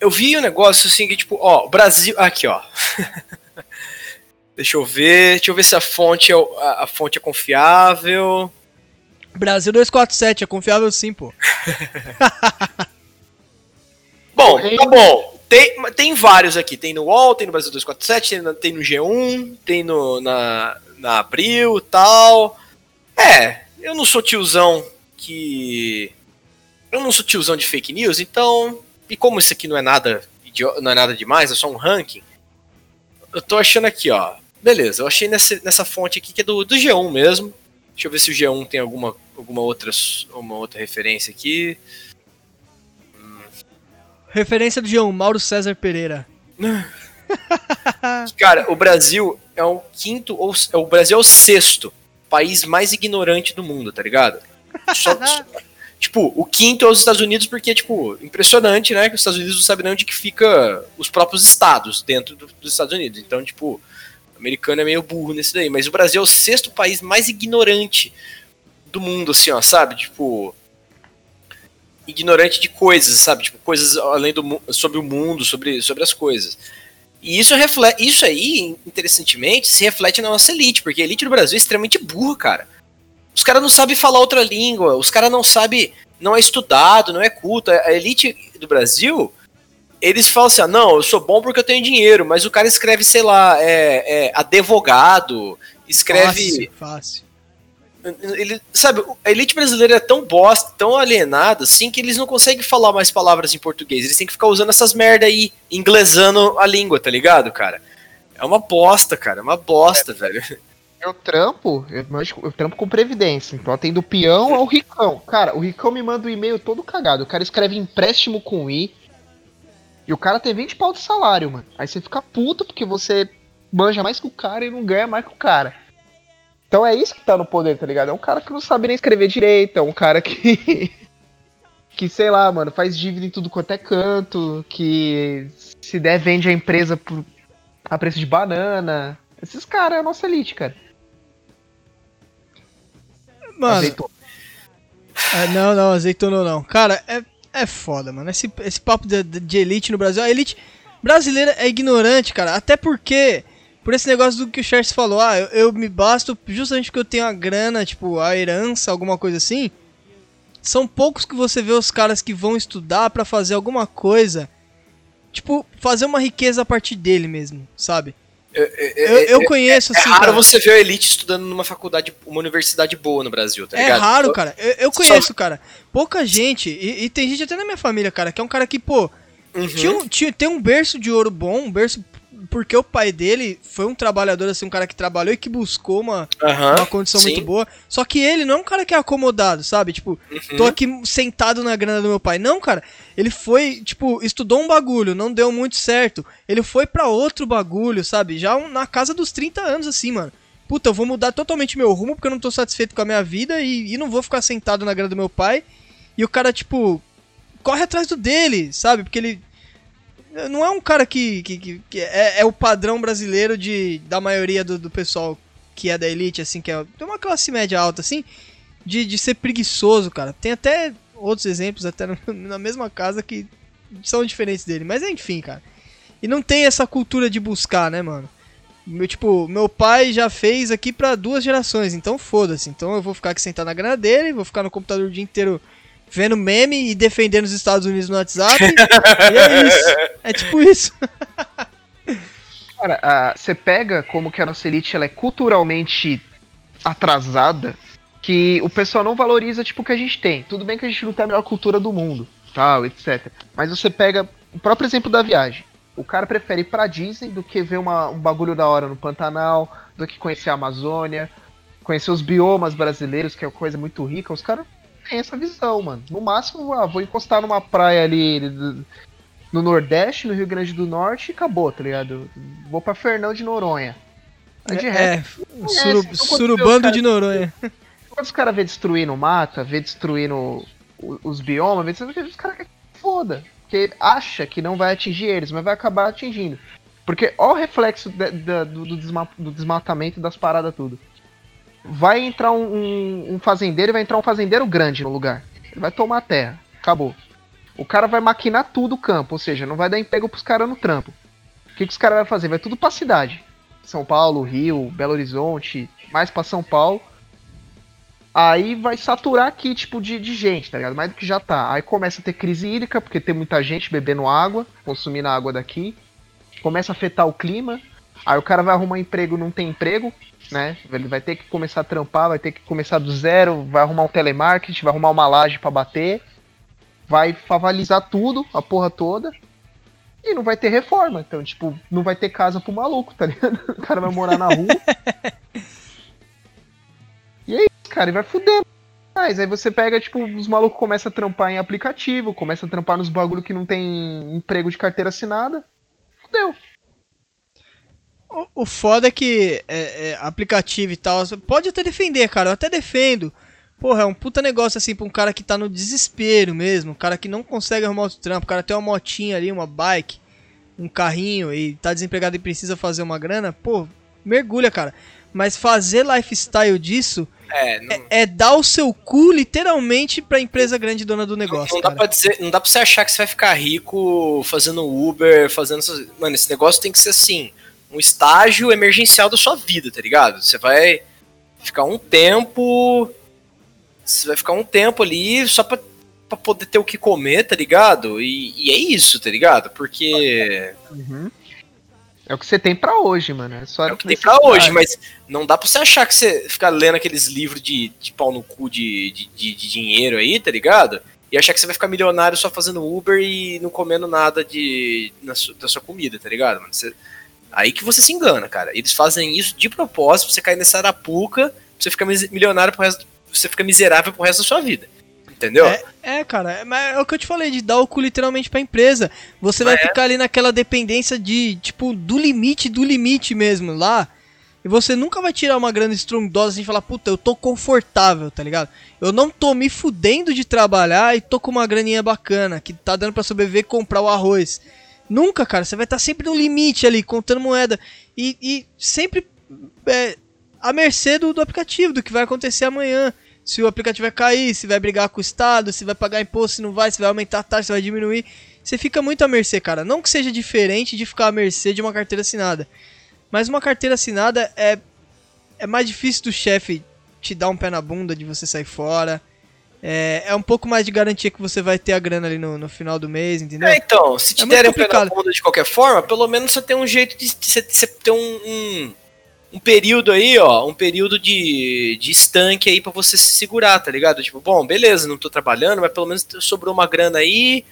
eu vi um negócio assim que, tipo, ó, o Brasil. Aqui, ó. deixa eu ver. Deixa eu ver se a fonte é, a, a fonte é confiável. Brasil 247, é confiável sim, pô. Bom, tá bom. Tem, tem vários aqui. Tem no UOL, tem no Brasil 247, tem, tem no G1, tem no, na, na Abril tal. É, eu não sou tiozão que. Eu não sou tiozão de fake news, então. E como isso aqui não é nada, não é nada demais, é só um ranking. Eu tô achando aqui, ó. Beleza, eu achei nessa, nessa fonte aqui que é do, do G1 mesmo. Deixa eu ver se o G1 tem alguma, alguma outra, uma outra referência aqui. Referência do G1, Mauro César Pereira. Cara, o Brasil é o quinto, ou é o Brasil é o sexto país mais ignorante do mundo, tá ligado? Só- só- tipo, o quinto é os Estados Unidos, porque, tipo, impressionante, né? Que os Estados Unidos não sabem nem onde que fica os próprios estados dentro do- dos Estados Unidos. Então, tipo, o americano é meio burro nesse daí. Mas o Brasil é o sexto país mais ignorante do mundo, assim, ó, sabe? Tipo. Ignorante de coisas, sabe? Tipo, coisas além do sobre o mundo, sobre, sobre as coisas. E isso reflete, isso aí, interessantemente, se reflete na nossa elite, porque a elite do Brasil é extremamente burra, cara. Os caras não sabem falar outra língua, os caras não sabem, não é estudado, não é culto. A elite do Brasil, eles falam assim: ah, não, eu sou bom porque eu tenho dinheiro, mas o cara escreve, sei lá, é, é, advogado, escreve. Fácil, fácil. Ele, sabe, a elite brasileira é tão bosta, tão alienada, assim, que eles não conseguem falar mais palavras em português. Eles têm que ficar usando essas merda aí, inglesando a língua, tá ligado, cara? É uma bosta, cara, é uma bosta, velho. Eu trampo, eu, eu trampo com previdência. Então tem do peão ao ricão. Cara, o ricão me manda um e-mail todo cagado. O cara escreve empréstimo com I. E o cara tem 20 pau de salário, mano. Aí você fica puto porque você manja mais que o cara e não ganha mais que o cara. Então é isso que tá no poder, tá ligado? É um cara que não sabe nem escrever direito, é um cara que. que, sei lá, mano, faz dívida em tudo quanto é canto, que se der vende a empresa por, a preço de banana. Esses caras é a nossa elite, cara. Mano, Azeitona. é, não, não, azeitona não. Cara, é, é foda, mano. Esse, esse papo de, de elite no Brasil. A elite brasileira é ignorante, cara. Até porque, por esse negócio do que o Charles falou, ah, eu, eu me basto justamente porque eu tenho a grana, tipo, a herança, alguma coisa assim. São poucos que você vê os caras que vão estudar pra fazer alguma coisa. Tipo, fazer uma riqueza a partir dele mesmo, sabe? Eu, eu conheço, É assim. raro cara. você ver a elite estudando numa faculdade, uma universidade boa no Brasil, tá É ligado? raro, cara. Eu, eu Só- conheço, cara. Pouca gente, e, e tem gente até na minha família, cara, que é um cara que, pô, Uhum. tinha tinha- tem um berço de ouro bom, um berço. Porque o pai dele foi um trabalhador, assim, um cara que trabalhou e que buscou uma, Aham, uma condição sim. muito boa. Só que ele não é um cara que é acomodado, sabe? Tipo, Uhum. tô aqui sentado na grana do meu pai. Não, cara. Ele foi, tipo, estudou um bagulho, não deu muito certo. Ele foi pra outro bagulho, sabe? Já na casa dos 30 anos, assim, mano. Puta, eu vou mudar totalmente meu rumo porque eu não tô satisfeito com a minha vida e, e não vou ficar sentado na grana do meu pai. E o cara, tipo, corre atrás do dele, sabe? Porque ele. Não é um cara que, que, que- que é, é o padrão brasileiro de, da maioria do, do pessoal que é da elite, assim, que é tem uma classe média alta, assim, de, de ser preguiçoso, cara. Tem até outros exemplos, até no- na mesma casa, que são diferentes dele. Mas enfim, cara. E não tem essa cultura de buscar, né, mano? Meu, tipo, meu pai já fez aqui pra duas gerações, então foda-se. Então eu vou ficar aqui sentado na grana dele, vou ficar no computador o dia inteiro vendo meme e defendendo os Estados Unidos no WhatsApp. e é isso. É tipo isso. Cara, você pega como que a nossa elite ela é culturalmente atrasada, que o pessoal não valoriza tipo o que a gente tem. Tudo bem que a gente não tem a melhor cultura do mundo, tal, etc. Mas você pega o próprio exemplo da viagem. O cara prefere ir pra Disney do que ver uma- um bagulho da hora no Pantanal, do que conhecer a Amazônia, conhecer os biomas brasileiros, que é uma coisa muito rica. Os caras têm essa visão, mano. No máximo, ah, vou encostar numa praia ali no Nordeste, no Rio Grande do Norte e acabou, tá ligado? Vou pra Fernão de Noronha. De resto, É, o suru- então surubando cara- de Noronha. quando os caras vê destruindo mata, vê destruindo os biomas, vê destruindo, os caras foda. Porque acha que não vai atingir eles, mas vai acabar atingindo. Porque ó o reflexo da- da- do, do desma- do desmatamento das paradas tudo. Vai entrar um, um- um fazendeiro e vai entrar um fazendeiro grande no lugar. Ele vai tomar a terra. Acabou. O cara vai maquinar tudo o campo, ou seja, não vai dar emprego pros caras no trampo. O que, que os caras vão fazer? Vai tudo pra cidade. São Paulo, Rio, Belo Horizonte, mais pra São Paulo. Aí vai saturar aqui, tipo, de, de gente, tá ligado? Mais do que já tá. Aí começa a ter crise hídrica, porque tem muita gente bebendo água, consumindo água daqui. Começa a afetar o clima. Aí o cara vai arrumar emprego, não tem emprego, né? Ele vai ter que começar a trampar, vai ter que começar do zero, vai arrumar um telemarketing, vai arrumar uma laje para bater. Vai favalizar tudo, a porra toda. E não vai ter reforma. Então, tipo, não vai ter casa pro maluco, tá ligado? O cara vai morar na rua. e é isso, cara, e vai fudendo. Mas aí você pega, tipo, os malucos começam a trampar em aplicativo, começam a trampar nos bagulho que não tem emprego de carteira assinada. Fudeu. O, o foda é que é, é, aplicativo e tal, pode até defender, cara, eu até defendo. Porra, é um puta negócio assim pra um cara que tá no desespero mesmo, um cara que não consegue arrumar outro trampo, o cara tem uma motinha ali, uma bike, um carrinho e tá desempregado e precisa fazer uma grana, pô, mergulha, cara. Mas fazer lifestyle disso É, não, é, é dar o seu cu literalmente pra empresa grande dona do negócio, não dá cara. pra dizer, não dá pra você achar que você vai ficar rico fazendo Uber, fazendo. Mano, esse negócio tem que ser assim, um estágio emergencial da sua vida, tá ligado? Você vai ficar um tempo. Você vai ficar um tempo ali só pra, pra poder ter o que comer, tá ligado? E, e é isso, tá ligado? Porque É o que você tem pra hoje, mano. É só é o que tem pra hoje, mas não dá pra você achar que você ficar lendo aqueles livros de, de pau no cu de, de, de- de dinheiro aí, tá ligado? E achar que você vai ficar milionário só fazendo Uber e não comendo nada de, na su- da sua comida, tá ligado, mano? Você- aí que você se engana, cara. Eles fazem isso de propósito pra você cair nessa arapuca, pra você ficar milionário pro resto. Você fica miserável pro resto da sua vida. Entendeu? É, é, cara, é, mas é o que eu te falei, de dar o cu literalmente pra empresa. Você vai É. ficar ali naquela dependência de, tipo, do limite, do limite mesmo lá. E você nunca vai tirar uma grana estrondosa assim e falar, puta, eu tô confortável, tá ligado? Eu não tô me fudendo de trabalhar e tô com uma graninha bacana, que tá dando pra sobreviver e comprar o arroz. Nunca, cara, você vai estar sempre no limite ali, contando moeda. E, e sempre é, à mercê do, do aplicativo, do que vai acontecer amanhã. Se o aplicativo vai cair, se vai brigar com o Estado, se vai pagar imposto, se não vai, se vai aumentar a taxa, se vai diminuir. Você fica muito à mercê, cara. Não que seja diferente de ficar à mercê de uma carteira assinada. Mas uma carteira assinada é, é mais difícil do chefe te dar um pé na bunda de você sair fora. É, é um pouco mais de garantia que você vai ter a grana ali no, no final do mês, entendeu? É, então, se te É derem bunda de qualquer forma, pelo menos você tem um jeito de você, ter um, um, um período aí, ó, um período de, de estanque aí pra você se segurar, tá ligado? Tipo, bom, beleza, não tô trabalhando, mas pelo menos sobrou uma grana aí,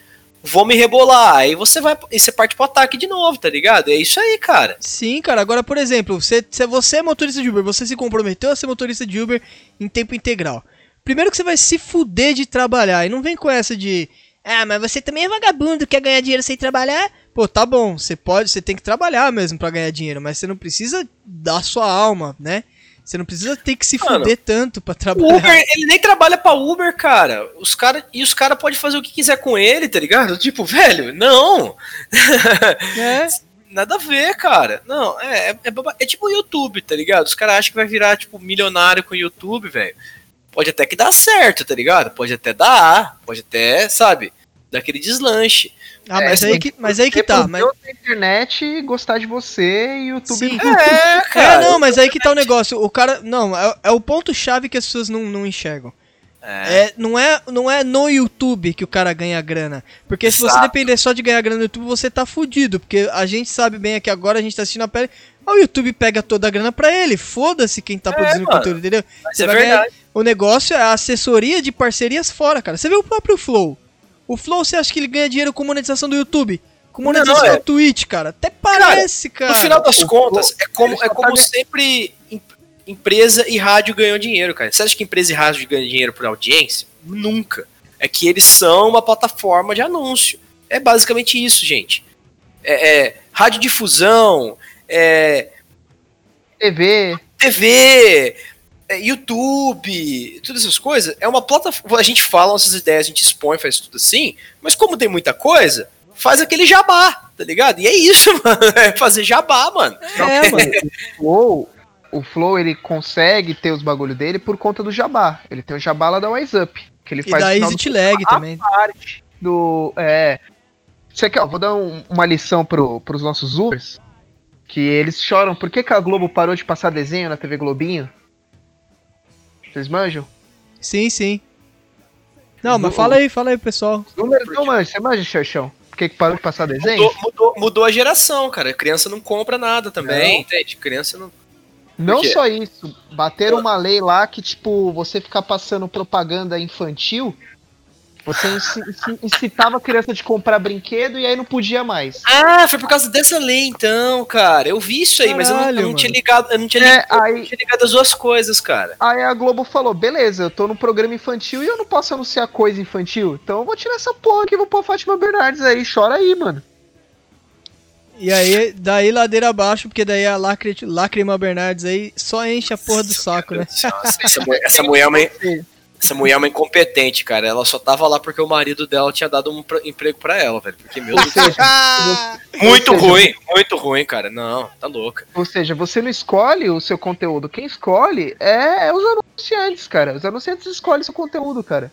vou me rebolar. Aí você vai e você parte pro ataque de novo, tá ligado? É isso aí, cara. Sim, cara. Agora, por exemplo, você, se você é motorista de Uber, você se comprometeu a ser motorista de Uber em tempo integral. Primeiro que você vai se fuder de trabalhar. E não vem com essa de. Ah, mas você também é vagabundo, quer ganhar dinheiro sem trabalhar? Pô, tá bom, você pode, você tem que trabalhar mesmo pra ganhar dinheiro, mas você não precisa dar sua alma, né? Você não precisa ter que se Mano, fuder tanto pra O trabalhar. Uber, ele nem trabalha pra Uber, cara. Os cara e os caras podem fazer o que quiser com ele, tá ligado? Tipo, velho, não. É, Nada a ver, cara. Não, é, é, é, é tipo o YouTube, tá ligado? Os caras acham que vai virar, tipo, milionário com o YouTube, velho. Pode até que dá certo, tá ligado? Pode até dar, pode até, sabe, dar aquele deslanche. ah, mas, É, aí que, mas aí que tá. Mas, internet, gostar de você e o YouTube. Sim. É, É, cara. não, mas aí que tá o negócio. O cara. Não, é, é o ponto-chave que as pessoas não, não enxergam. É. É, não, é, não é no YouTube que o cara ganha grana. Porque se você Exato. depender só de ganhar grana no YouTube, você tá fudido. Porque a gente sabe bem aqui agora, a gente tá assistindo a pele. O YouTube pega toda a grana pra ele. Foda-se quem tá produzindo mano. conteúdo, entendeu? Mas Você é vai ganhar- verdade. O negócio é a assessoria de parcerias fora, cara. Você vê o próprio Flow. O Flow, você acha que ele ganha dinheiro com monetização do YouTube? Com monetização não, é. do Twitch, cara? Até parece, cara. No final das o- contas, é como, é tá como ganhando- sempre em- empresa e rádio ganham dinheiro, cara. Você acha que empresa e rádio ganham dinheiro por audiência? Nunca. É que eles são uma plataforma de anúncio. É basicamente isso, gente. É, é radiodifusão, é TV. TV, é, YouTube, todas essas coisas, é uma plataforma. A gente fala nossas ideias, a gente expõe, faz tudo assim, mas como tem muita coisa, faz aquele jabá, tá ligado? E é isso, mano. É fazer jabá, mano. É, mano. O Flow, o Flow, ele consegue ter os bagulho dele por conta do jabá. Ele tem o jabá lá da Wise Up. Que ele E faz da do Lag também. parte. do. É. Você quer, ó, vou dar um- uma lição pro, pros nossos Ubers. Que eles choram. Por que, que a Globo parou de passar desenho na TV Globinho? Vocês manjam? Sim, sim. Não, mas fala aí, fala aí, pessoal. Número não manja, você manja, Xerxão? Por que, parou de passar desenho? Mudou, mudou, mudou a geração, cara. Criança não compra nada também, entende? Criança não. Não só isso, bateram uma lei lá que, tipo, você ficar passando propaganda infantil, você inci- inci- incitava a criança de comprar brinquedo e aí não podia mais. Ah, foi por causa dessa lei, então, cara. Eu vi isso aí, mas eu não, eu não Caralho, tinha ligado. Eu não tinha, É, ligado, eu não aí- tinha ligado as duas coisas, cara. Aí a Globo falou, beleza, eu tô no programa infantil e eu não posso anunciar coisa infantil, então eu vou tirar essa porra aqui e vou pôr a Fátima Bernardes aí, chora aí, mano. E aí, daí ladeira abaixo, porque daí a Lacrima Bernardes aí só enche a porra do saco, né? Nossa, essa, mulher, essa mulher é uma, essa mulher é uma incompetente, cara. Ela só tava lá porque o marido dela tinha dado um pra- emprego pra ela, velho. Porque, meu Deus. Muito seja, ruim, muito ruim, cara. Não, tá louca. Ou seja, você não escolhe o seu conteúdo, quem escolhe é os anunciantes, cara. Os anunciantes escolhem seu conteúdo, cara.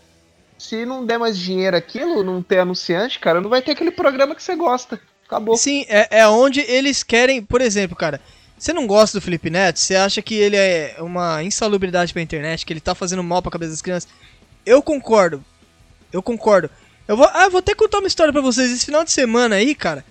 Se não der mais dinheiro aquilo, não ter anunciante, cara, não vai ter aquele programa que você gosta. Acabou. Sim, é, é onde eles querem, por exemplo, cara. Você não gosta do Felipe Neto? Você acha que ele é uma insalubridade pra internet, que ele tá fazendo mal pra cabeça das crianças? Eu concordo. Eu concordo. Eu vou, ah, eu vou até contar uma história pra vocês. Esse final de semana aí, cara,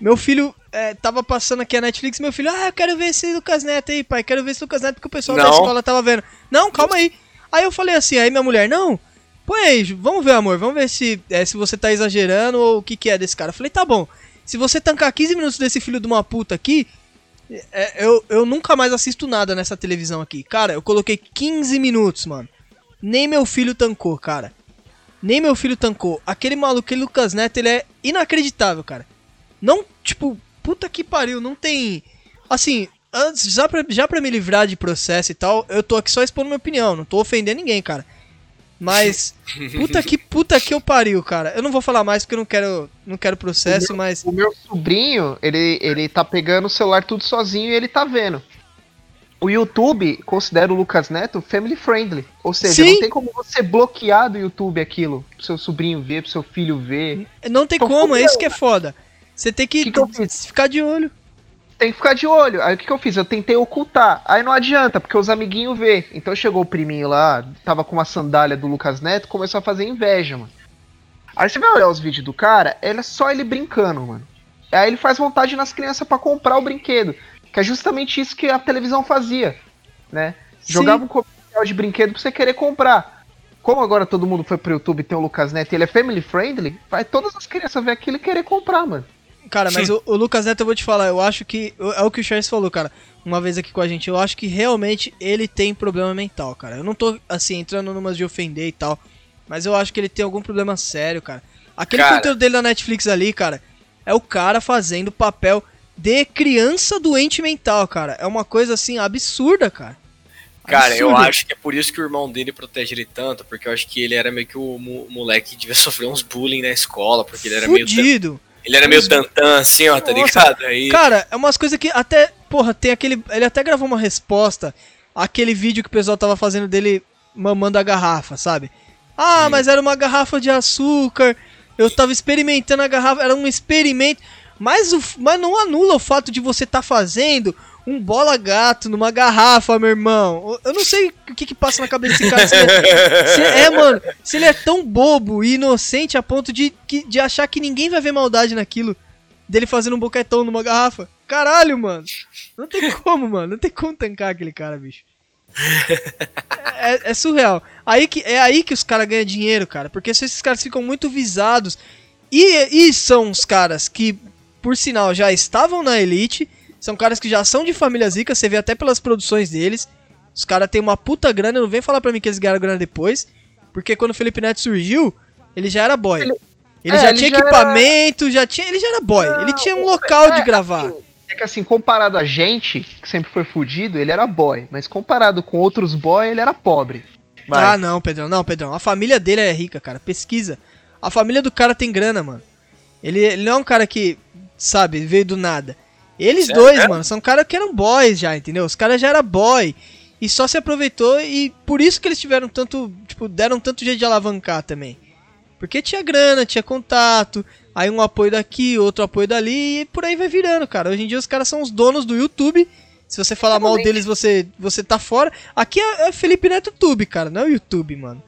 meu filho é, tava passando aqui a Netflix. Meu filho, ah, eu quero ver esse Lucas Neto aí, pai. Quero ver esse Lucas Neto porque o pessoal da Não. escola tava vendo. Não, calma aí. Aí eu falei assim, aí minha mulher, não, põe aí, vamos ver, amor, vamos ver se, é, se você tá exagerando ou o que que é desse cara. Eu falei, tá bom. Se você tancar 15 minutos desse filho de uma puta aqui, é, eu, eu nunca mais assisto nada nessa televisão aqui. Cara, eu coloquei 15 minutos, mano. Nem meu filho tancou, cara. Nem meu filho tancou. Aquele maluco, aquele Lucas Neto, ele é inacreditável, cara. Não, tipo, puta que pariu, não tem. Assim, antes, já pra, já pra me livrar de processo e tal, eu tô aqui só expondo minha opinião, não tô ofendendo ninguém, cara. Mas, puta que puta que eu pariu, cara. Eu não vou falar mais porque eu não quero, não quero processo, mas. O meu sobrinho, ele, ele tá pegando o celular tudo sozinho e ele tá vendo. O YouTube considera o Lucas Neto family friendly. Ou seja, Sim. não tem como você bloquear do YouTube aquilo. Pro seu sobrinho ver, pro seu filho ver. Não tem Então, como, é isso que é foda. Você tem que, Que que ficar de olho. Tem que ficar de olho. Aí o que, que eu fiz? Eu tentei ocultar. Aí não adianta, porque os amiguinhos vê. Então chegou o priminho lá, tava com uma sandália do Lucas Neto, começou a fazer inveja, mano. Aí você vai olhar os vídeos do cara, é só ele brincando, mano. Aí ele faz vontade nas crianças pra comprar o brinquedo. Que é justamente isso que a televisão fazia, né? Jogava um comercial de brinquedo pra você querer comprar. Como agora todo mundo foi pro YouTube e tem o Lucas Neto e ele é family friendly, vai todas as crianças ver aquilo e querer comprar, mano. Cara, mas o, o Lucas Neto, eu vou te falar, eu acho que. É o que o Charles falou, cara. Uma vez aqui com a gente, eu acho que realmente ele tem problema mental, cara. Eu não tô, assim, entrando numas de ofender e tal. Mas eu acho que ele tem algum problema sério, cara. Aquele Cara. conteúdo dele na Netflix ali, cara, é o cara fazendo papel de criança doente mental, cara. É uma coisa, assim, absurda, cara. Cara, eu acho que é por isso que o irmão dele protege ele tanto, porque eu acho que ele era meio que o mo- moleque que devia sofrer uns bullying na escola, porque ele era meio. Fudido. Ele era meio tantã, assim, ó, tá Nossa. ligado? Aí. Cara, é umas coisas que até, porra, tem aquele. Ele até gravou uma resposta àquele vídeo que o pessoal tava fazendo dele mamando a garrafa, sabe? Ah, mas era uma garrafa de açúcar. Eu tava experimentando a garrafa, era um experimento. Mas, o, mas não anula o fato de você tá fazendo um bola gato numa garrafa, meu irmão. Eu não sei o que que passa na cabeça desse cara. Se ele, é, se- é, mano, se ele é tão bobo e inocente a ponto de, de achar que ninguém vai ver maldade naquilo dele fazendo um boquetão numa garrafa. Caralho, mano. Não tem como, mano. Não tem como tancar aquele cara, bicho. É, é surreal. Aí que, é aí que os caras ganham dinheiro, cara. Porque se esses caras ficam muito visados. E, e são os caras que, por sinal, já estavam na elite. São caras que já são de famílias ricas. Você vê até pelas produções deles. Os caras têm uma puta grana. Não vem falar pra mim que eles ganharam grana depois. Porque quando o Felipe Neto surgiu, ele já era boy. Ele, É, já ele tinha já era- equipamento, já tinha. Ele já era boy. ele tinha um local de é, gravar. assim, É que assim, comparado a gente, que sempre foi fudido, ele era boy. Mas comparado com outros boy, ele era pobre. Vai. Ah, não, Pedrão, não, Pedrão. A família dele é rica, cara. Pesquisa. A família do cara tem grana, mano. Ele, ele não é um cara que, sabe, veio do nada. Eles Sério? dois, É? mano, são caras que eram boys já, entendeu? Os caras já eram boy. E só se aproveitou e por isso que eles tiveram tanto, tipo, deram tanto jeito de alavancar também. Porque tinha grana, tinha contato, aí um apoio daqui, outro apoio dali, e por aí vai virando, cara. Hoje em dia os caras são os donos do YouTube. Se você falar mal deles, você, você tá fora. Aqui é, é Felipe Neto Tube, cara, não é o YouTube, mano.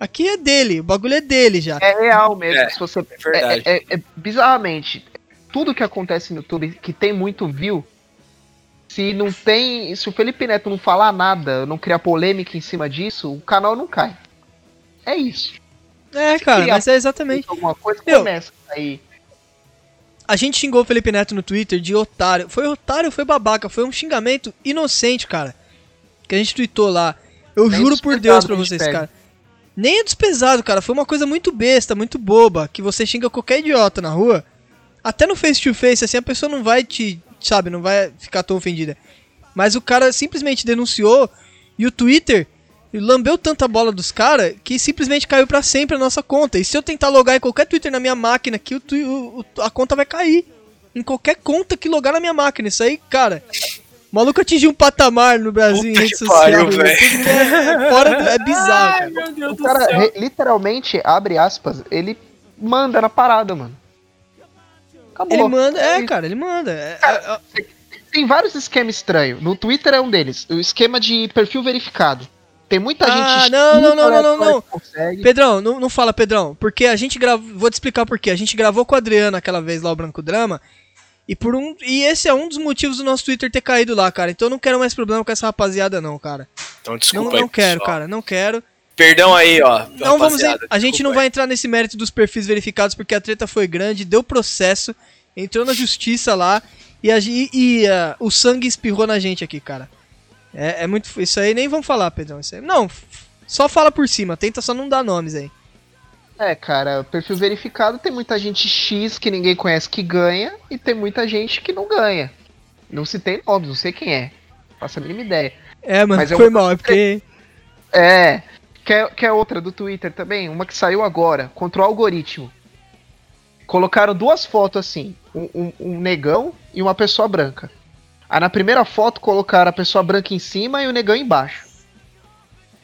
Aqui é dele, o bagulho é dele já. É real mesmo. É, se você, é verdade. É, é- é- bizarramente, tudo que acontece no YouTube que tem muito view, se não tem. Se o Felipe Neto não falar nada, não criar polêmica em cima disso, o canal não cai. É isso. É, cara, criar- mas é exatamente. Alguma coisa Meu, começa aí. A gente xingou o Felipe Neto no Twitter de otário. Foi otário, foi babaca, foi um xingamento inocente, cara. Que a gente tweetou lá. Eu Nem juro por Deus pra vocês, cara. Nem é dos pesados, cara. Foi uma coisa muito besta, muito boba. Que você xinga qualquer idiota na rua. Até no face to face, assim, a pessoa não vai te. Sabe, não vai ficar tão ofendida. Mas o cara simplesmente denunciou. E o Twitter lambeu tanta bola dos caras que simplesmente caiu pra sempre a nossa conta. E se eu tentar logar em qualquer Twitter na minha máquina aqui, o, o- a conta vai cair. Em qualquer conta que logar na minha máquina. Isso aí, cara. O maluco atingiu um patamar no Brasil em Puta rede que social. pariu. Que é, fora do- é bizarro, cara. O cara re- literalmente, abre aspas, ele manda na parada, mano. Acabou. Ele manda, é, cara, ele manda. É- é- é- Tem vários esquemas estranhos. No Twitter é um deles. O esquema de perfil verificado. Tem muita Ah, gente. não, não, não, não, não, não. Consegue. Pedrão, não, não fala, Pedrão, porque a gente gravou. Vou te explicar por quê. A gente gravou com o Adriano aquela vez lá, o Branco Drama. E por um. E esse é um dos motivos do nosso Twitter ter caído lá, cara. Então eu não quero mais problema com essa rapaziada, não, cara. Então Não, desculpa não aí, quero, pessoal. cara. Não quero. Perdão aí, ó. Não vamos. rapaziada, A gente não vai entrar nesse mérito dos perfis verificados porque a treta foi grande, deu processo, entrou na justiça lá e, a, e, e, ah, o sangue espirrou na gente aqui, cara. É, é muito. Isso aí nem vamos falar, Pedrão. Isso aí, não, só fala por cima, tenta só não dar nomes aí. É, cara, perfil verificado tem muita gente X que ninguém conhece que ganha e tem muita gente que não ganha. Não se tem nomes, não sei quem é. Faço a mínima ideia. É, mano, Mas é foi mal, é porque. É. Quer, quer outra do Twitter também? Uma que saiu agora, contra o algoritmo. Colocaram duas fotos assim: um, um- um negão e uma pessoa branca. Aí na primeira foto colocaram a pessoa branca em cima e o negão embaixo.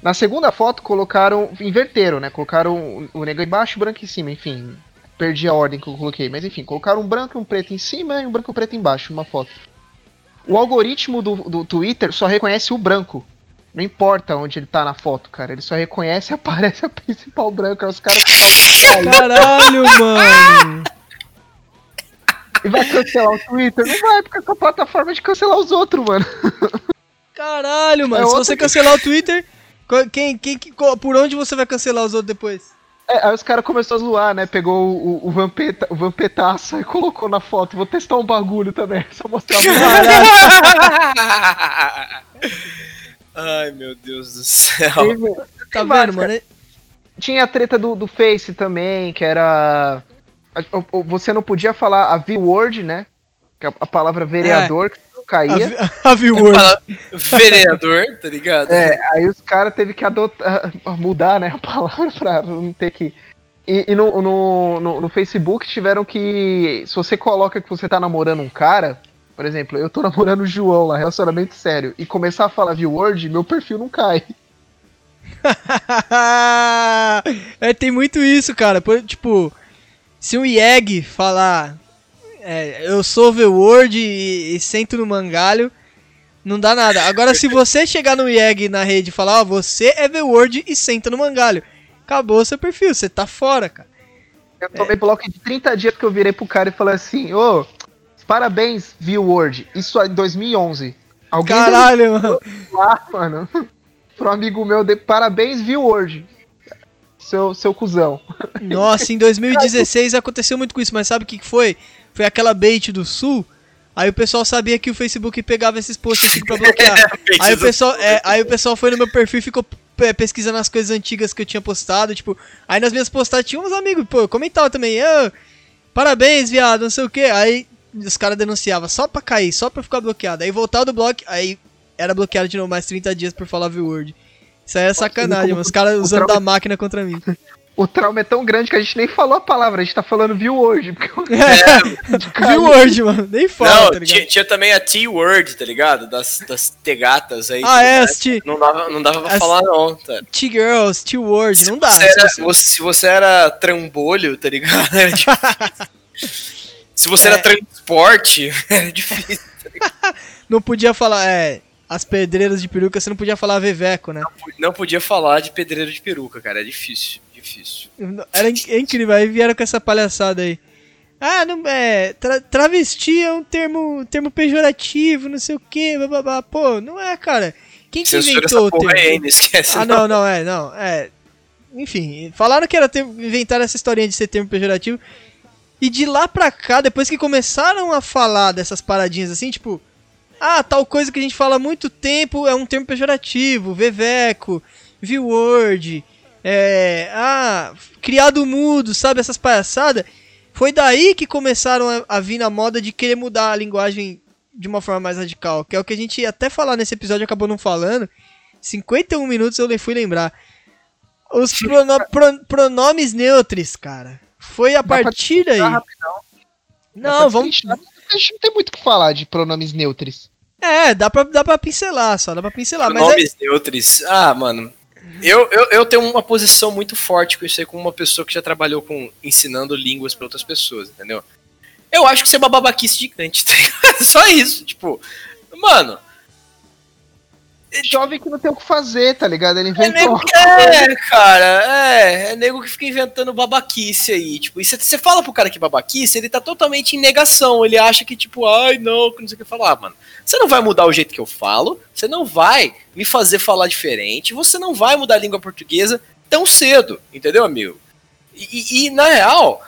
Na segunda foto colocaram. Inverteram, né? Colocaram o- negão embaixo e o branco em cima, enfim. Perdi a ordem que eu coloquei, mas enfim, colocaram um branco e um preto em cima e um branco e um preto embaixo, numa foto. O algoritmo do, do Twitter só reconhece o branco. Não importa onde ele tá na foto, cara. Ele só reconhece e aparece a principal branca. Aí Os caras ficam. Caralho, mano! E vai cancelar o Twitter? Não vai, porque essa plataforma é de cancelar os outros, mano. Caralho, mano. É Se você que- cancelar o Twitter, quem, quem, que- co- por onde você vai cancelar os outros depois? É, aí os caras começaram a zoar, né? Pegou o, o, Vampeta, o Vampetaça e colocou na foto. Vou testar um bagulho também, só mostrar Ai, meu Deus do céu. Tá Tem vários, vendo, mano? Tinha a treta do, do Face também, que era. a- Você não podia falar a V-word, né? Que é a, a palavra vereador que não A, caía. a viewer. Fala, vereador, tá ligado? É, aí os caras teve que adotar, mudar, né, a palavra pra não ter que. E, e no, no, no, no Facebook tiveram que. Se você coloca que você tá namorando um cara, por exemplo, eu tô namorando o João lá, relacionamento sério, e começar a falar view word, meu perfil não cai. é, tem muito isso, cara. Por- tipo, se um IEG falar é, eu sou overworld e, e sento no mangalho, não dá nada. Agora, se você chegar no IEG na rede e falar, ó, você é overworld e senta no mangalho, acabou seu perfil, você tá fora, cara. Eu tomei bloco de 30 dias que eu virei pro cara e falei assim, ô, parabéns, view word, isso é em 2011. Alguém Caralho, mano. lá, mano, pro amigo meu, de parabéns, view word. Seu, seu cuzão. Nossa, em 2016 aconteceu muito com isso, mas sabe o que foi? Foi aquela bait do Sul. Aí o pessoal sabia que o Facebook pegava esses posts antigos pra bloquear. aí, o pessoal, é, aí o pessoal foi no meu perfil e ficou é, pesquisando as coisas antigas que eu tinha postado. Tipo, aí nas minhas postagens tinha uns amigos, pô, comentava também, "Ô, parabéns, viado, não sei o que. Aí os caras denunciavam só pra cair, só pra ficar bloqueado. Aí voltava do bloco, aí era bloqueado de novo mais 30 dias por falar view word. Isso aí é sacanagem, mano. Os caras usando da máquina contra mim. O trauma é tão grande que a gente nem falou a palavra, a gente tá falando viu hoje. Porque Viu hoje, mano? Nem fala, Não, tá tinha, tinha também a T-word, tá ligado? Das, das tegatas aí. Ah, tudo é, T- Não dava, não dava pra as- falar, não, tá? T-Girls, T-Word, não dá. Era- você- você- se você era trambolho, tá ligado? Era difícil. Se você É. era transporte, era difícil. Não podia falar, é, as pedreiras de peruca, você não podia falar veveco, né? Não podia falar de pedreiro de peruca, cara. É difícil, difícil. Era é incrível, aí vieram com essa palhaçada aí. Ah, não, é, tra- travesti é um termo, termo pejorativo, não sei o que, bababá. Pô, não é, cara. Quem que Censura inventou essa o termo? aí, não esquece. Ah, não, não, é, não, é. Enfim, falaram que era ter, inventaram essa historinha de ser termo pejorativo. E de lá pra cá, depois que começaram a falar dessas paradinhas assim, tipo, ah, tal coisa que a gente fala há muito tempo é um termo pejorativo, veveco, V-word, é, ah, criado mudo, sabe, essas palhaçadas. Foi daí que começaram a, a vir na moda de querer mudar a linguagem de uma forma mais radical, que é o que a gente ia até falar nesse episódio acabou não falando. 51 minutos eu fui lembrar. Os prono- pro- pronomes neutres, cara. Foi a pra partir daí. rapidão. Não, vamos. A gente não tem muito o que falar de pronomes neutres. É, dá pra, dá pra pincelar só, dá pra pincelar. Mas é, Nomes neutros. Ah, mano. Eu, eu, eu tenho uma posição muito forte com isso aí, como uma pessoa que já trabalhou com ensinando línguas pra outras pessoas, entendeu? Eu acho que isso é uma babaquice gigante, tá ligado? Só isso, tipo, mano. Jovem que não tem o que fazer, tá ligado? Ele É, inventou. nego, é, cara, é, é nego que fica inventando babaquice aí, tipo, e você fala pro cara que é babaquice, ele tá totalmente em negação, ele acha que, tipo, ai, não, que não sei o que falar, mano. Você não vai mudar o jeito que eu falo, você não vai me fazer falar diferente, você não vai mudar a língua portuguesa tão cedo, entendeu, amigo? E, e- na real,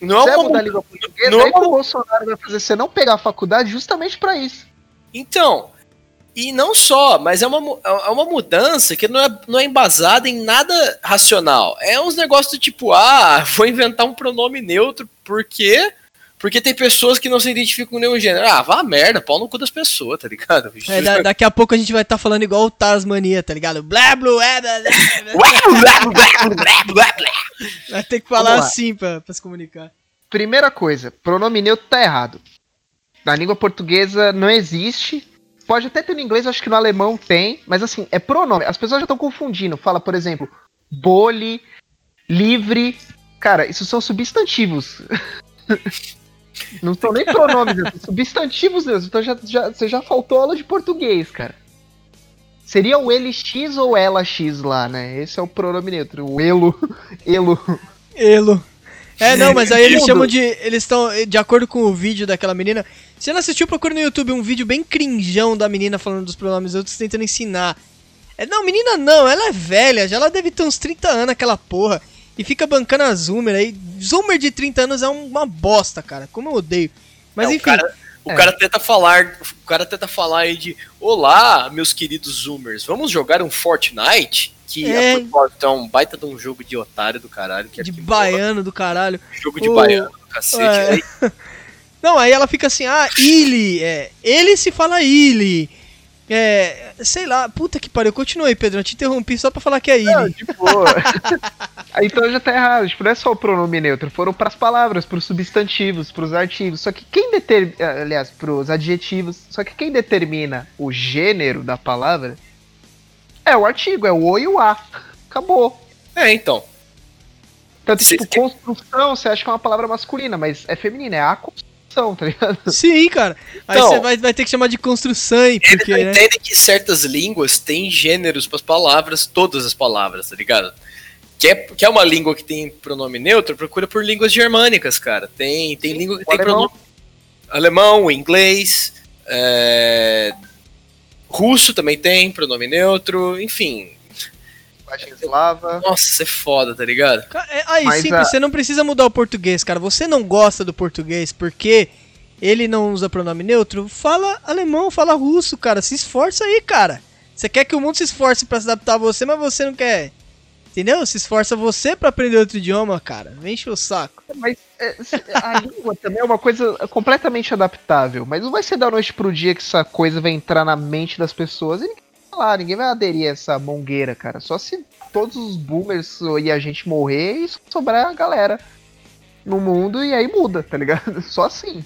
não é a língua portuguesa, não é uma- o Bolsonaro vai fazer você não pegar a faculdade justamente pra isso. Então, e não só, mas é uma, mu- é uma mudança que não é, não é embasada em nada racional. É uns negócios do tipo, ah, vou inventar um pronome neutro, por quê? Porque tem pessoas que não se identificam com nenhum gênero. Ah, vá merda, pau no cu das pessoas, tá ligado? é, da- daqui a pouco a gente vai estar falando igual o Tasmania, tá ligado? Blá, blá, é, blá, blá. Vai ter que falar assim pra, pra se comunicar. Primeira coisa, pronome neutro tá errado. Na língua portuguesa não existe. Pode até ter no inglês, acho que no alemão tem, mas assim, é pronome. As pessoas já estão confundindo. Fala, por exemplo, bole, livre. Cara, isso são substantivos. não são nem pronomes, são substantivos mesmo. Então já, já, você já faltou aula de português, cara. Seria o LX ou ela X lá, né? Esse é o pronome neutro. O elo, elo. Elo. É, não, mas aí eles chamam de. Eles estão. De acordo com o vídeo daquela menina. Se não assistiu, procura no YouTube um vídeo bem crinjão da menina falando dos pronomes outros tentando ensinar. É, não, menina não, ela é velha, já ela deve ter uns 30 anos aquela porra. E fica bancando a Zoomer aí. Zoomer de 30 anos é uma bosta, cara. Como eu odeio. Mas É, o enfim. cara- O É. cara tenta falar, o cara tenta falar aí de Olá, meus queridos zoomers, vamos jogar um Fortnite? Que É. propósito, é um baita de um jogo de otário do caralho. Que é de baiano do caralho. Jogo de O- baiano, cacete. É. Aí, Não, aí ela fica assim, ah, Illy, é, ele se fala Illy. É, sei lá, puta que pariu, continua aí, Pedro, eu te interrompi só pra falar que é Não, de boa. Aí, então já tá errado. Tipo, não é só o pronome neutro. Foram pras palavras, pros substantivos, pros artigos. Só que quem determina. Aliás, pros adjetivos. Só que quem determina o gênero da palavra é o artigo, é o o e o a. Acabou. é, então. Tanto, Cê- tipo, construção, você acha que é uma palavra masculina, mas é feminina, é a construção, tá ligado? Sim, cara. Aí Então- você vai, vai ter que chamar de construção, Eles porque, não né? entendem que certas línguas têm gêneros pras palavras, todas as palavras, tá ligado? Quer, quer uma língua que tem pronome neutro? Procura por línguas germânicas, cara. Tem, tem língua que tem alemão. pronome. Alemão, inglês, é, russo também tem pronome neutro, enfim. Linguagem eslava. Nossa, é foda, tá ligado? É, Aí, Mas simples, a- você não precisa mudar o português, cara. Você não gosta do português porque ele não usa pronome neutro? Fala alemão, fala russo, cara. Se esforça aí, cara. Você quer que o mundo se esforce pra se adaptar a você, mas você não quer. Entendeu? Se esforça você pra aprender outro idioma, cara. Vem encher o saco. Mas é, a língua também é uma coisa completamente adaptável. Mas não vai ser da noite pro dia que essa coisa vai entrar na mente das pessoas e ninguém falar, ninguém vai aderir a essa mongueira, cara. Só se todos os boomers e a gente morrer e sobrar a galera no mundo e aí muda, tá ligado? Só assim.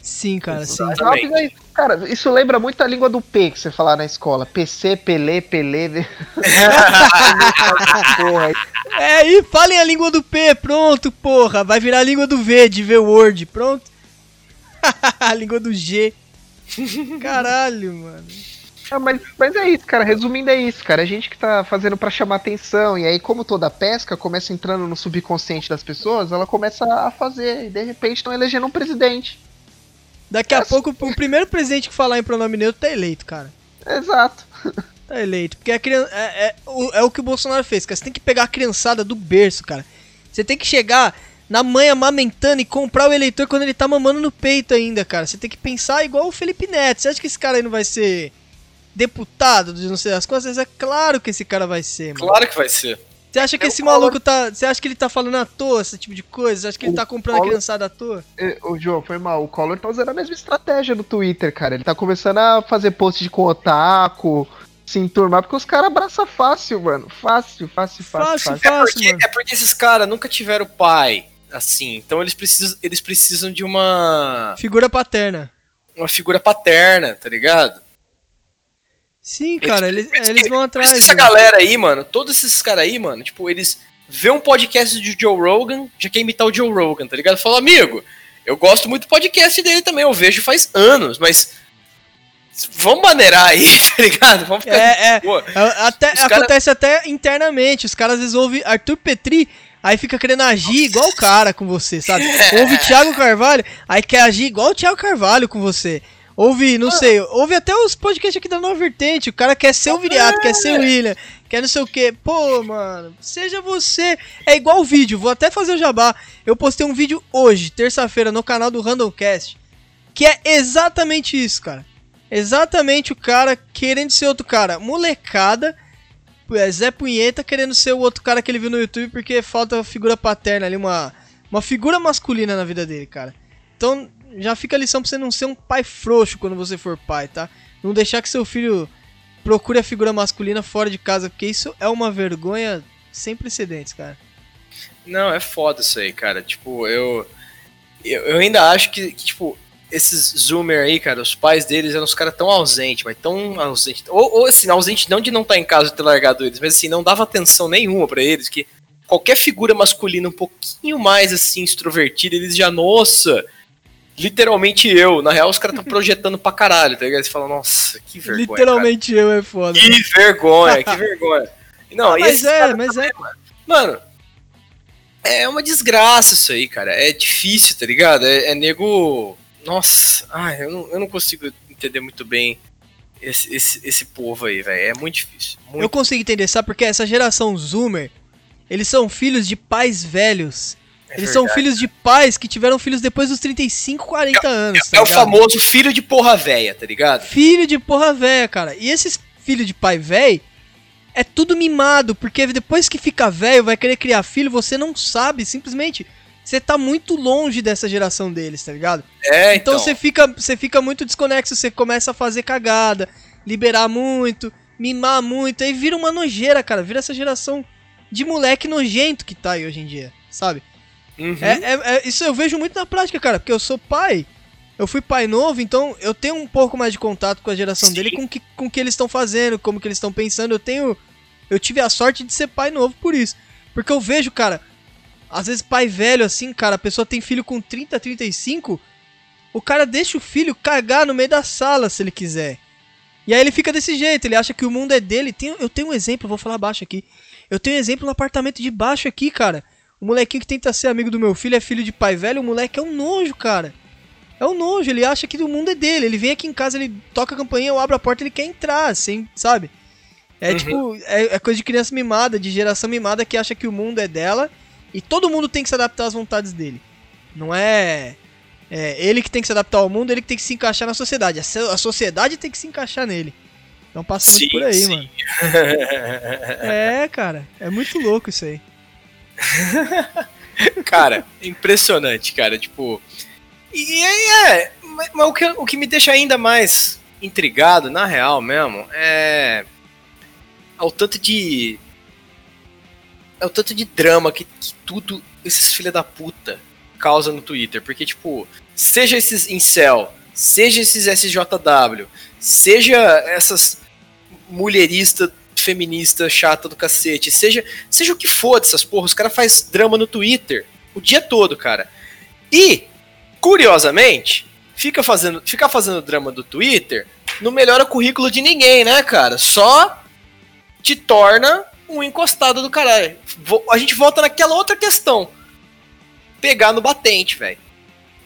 Sim, cara, sim. Exatamente. Rápido aí. Cara, isso lembra muito a língua do P que você falar na escola. PC, Pelé, Pelé. Porra, É, e falem a língua do P, pronto, porra. Vai virar a língua do V, de V-Word, pronto. a língua do G. Caralho, mano. Ah, mas, mas é isso, cara. Resumindo, é isso, cara. A gente que tá fazendo pra chamar atenção. E aí, como toda pesca começa entrando no subconsciente das pessoas, ela começa a fazer. E de repente estão elegendo um presidente. Daqui a pouco, o primeiro presidente que falar em pronome neutro tá eleito, cara. Exato. Tá eleito. Porque a criança. É, é o, é o que o Bolsonaro fez, cara. Você tem que pegar a criançada do berço, cara. Você tem que chegar na mãe amamentando e comprar o eleitor quando ele tá mamando no peito ainda, cara. Você tem que pensar igual o Felipe Neto. Você acha que esse cara aí não vai ser deputado de não sei das coisas? É claro que esse cara vai ser, mano. Claro que vai ser. Você acha que É esse Collor- maluco tá. Você acha que ele tá falando à toa, esse tipo de coisa? Você acha que ele O tá comprando a Collor- criançada à toa? É, O João, foi mal. O Collor tá usando a mesma estratégia no Twitter, cara. Ele tá começando a fazer post de com otaku, se enturmar, porque os caras abraçam fácil, mano. Fácil, fácil, fácil, Fácil, fácil. É porque, mano. é porque esses caras nunca tiveram pai, assim. Então eles precisam, eles precisam de uma, Figura paterna. uma figura paterna, tá ligado? Sim, cara, eles, eles que- vão atrás. essa disso. galera aí, mano, todos esses caras aí, mano, tipo, eles vê um podcast de Joe Rogan, já quer imitar o Joe Rogan, tá ligado? Fala, amigo, eu gosto muito do podcast dele também, eu vejo faz anos, mas vamos maneirar aí, tá ligado? Vamos ficar É, é. Até, Os cara- acontece até internamente. Os caras às vezes ouvem Arthur Petri, aí fica querendo agir igual o cara com você, sabe? Ouve Thiago Carvalho, aí quer agir igual o Thiago Carvalho com você. Ouve, não sei, ouve até os podcasts aqui da Nova Vertente. O cara quer ser o Viriato, quer ser o William, quer não sei o que. Pô, mano, seja você. É igual o vídeo, vou até fazer o jabá. Eu postei um vídeo hoje, terça-feira, no canal do Randomcast, que é exatamente isso, cara. Exatamente o cara querendo ser outro cara. Molecada, é, Zé Punheta querendo ser o outro cara que ele viu no YouTube porque falta figura paterna ali, uma, uma figura masculina na vida dele, cara. Então já fica a lição pra você não ser um pai frouxo quando você for pai, tá? Não deixar que seu filho procure a figura masculina fora de casa, porque isso é uma vergonha sem precedentes, cara. Não, é foda isso aí, cara. Tipo, eu. Eu, eu ainda acho que, que, tipo, esses zoomer aí, cara, os pais deles eram os caras tão ausentes, mas tão ausentes. Ou, ou assim, ausente não de não estar em casa e ter largado eles, mas assim, não dava atenção nenhuma pra eles, que qualquer figura masculina um pouquinho mais assim, extrovertida, eles já, nossa. Literalmente eu. Na real, os caras estão projetando pra caralho, tá ligado? Você fala, nossa, que vergonha. cara. Literalmente eu é foda. Que vergonha, que vergonha. Não, e mas é, mas é. Mano, é uma desgraça isso aí, cara. É difícil, tá ligado? É, é nego. Nossa, ai, eu não, eu não consigo entender muito bem esse, esse, esse povo aí, velho. É muito difícil. Muito... Eu consigo entender, sabe? Porque essa geração Zoomer, eles são filhos de pais velhos. É eles são filhos de pais que tiveram filhos depois dos 35, 40 anos. tá É o famoso filho de porra véia, tá ligado? Filho de porra véia, cara. E esses filhos de pai velho é tudo mimado, porque depois que fica velho, vai querer criar filho, você não sabe, simplesmente. Você tá muito longe dessa geração deles, tá ligado? É, Então então. você fica, você fica muito desconexo, você começa a fazer cagada, liberar muito, mimar muito, aí vira uma nojeira, cara. Vira essa geração de moleque nojento que tá aí hoje em dia, sabe? Uhum. É, é- é- isso eu vejo muito na prática, cara, porque eu sou pai. Eu fui pai novo, então eu tenho um pouco mais de contato com a geração Sim. dele, com que, com o que eles estão fazendo, como que eles estão pensando. Eu tenho. Eu tive a sorte de ser pai novo por isso. Porque eu vejo, cara, às vezes pai velho assim, cara, a pessoa tem filho com 30, 35, o cara deixa o filho cagar no meio da sala se ele quiser. E aí ele fica desse jeito, ele acha que o mundo é dele. Tem- eu tenho um exemplo, vou falar baixo aqui. Eu tenho um exemplo no apartamento de baixo aqui, cara. O molequinho que tenta ser amigo do meu filho é filho de pai velho, o moleque é um nojo, cara. É um nojo, ele acha que o mundo é dele. Ele vem aqui em casa, ele toca a campainha, eu abro a porta, ele quer entrar, assim, sabe? É Uhum. tipo, é, é coisa de criança mimada, de geração mimada que acha que o mundo é dela e todo mundo tem que se adaptar às vontades dele. Não é, é ele que tem que se adaptar ao mundo, ele que tem que se encaixar na sociedade. A, so- a sociedade tem que se encaixar nele. Então passa muito Sim, por aí, sim. mano. É, cara, é muito louco isso aí. cara, impressionante, cara. Tipo. E é. Mas, mas o, que, o que me deixa ainda mais intrigado, na real mesmo, é. ao tanto de. ao tanto de drama que, que tudo esses filha da puta causa no Twitter. Porque, tipo, seja esses incel, seja esses SJW, seja essas mulheristas feminista chata do cacete, seja, seja o que for dessas porra, os caras faz drama no Twitter o dia todo, cara. E, curiosamente, fica fazendo, ficar fazendo drama do Twitter não melhora o currículo de ninguém, né, cara? Só te torna um encostado do caralho. A gente volta naquela outra questão. Pegar no batente, velho.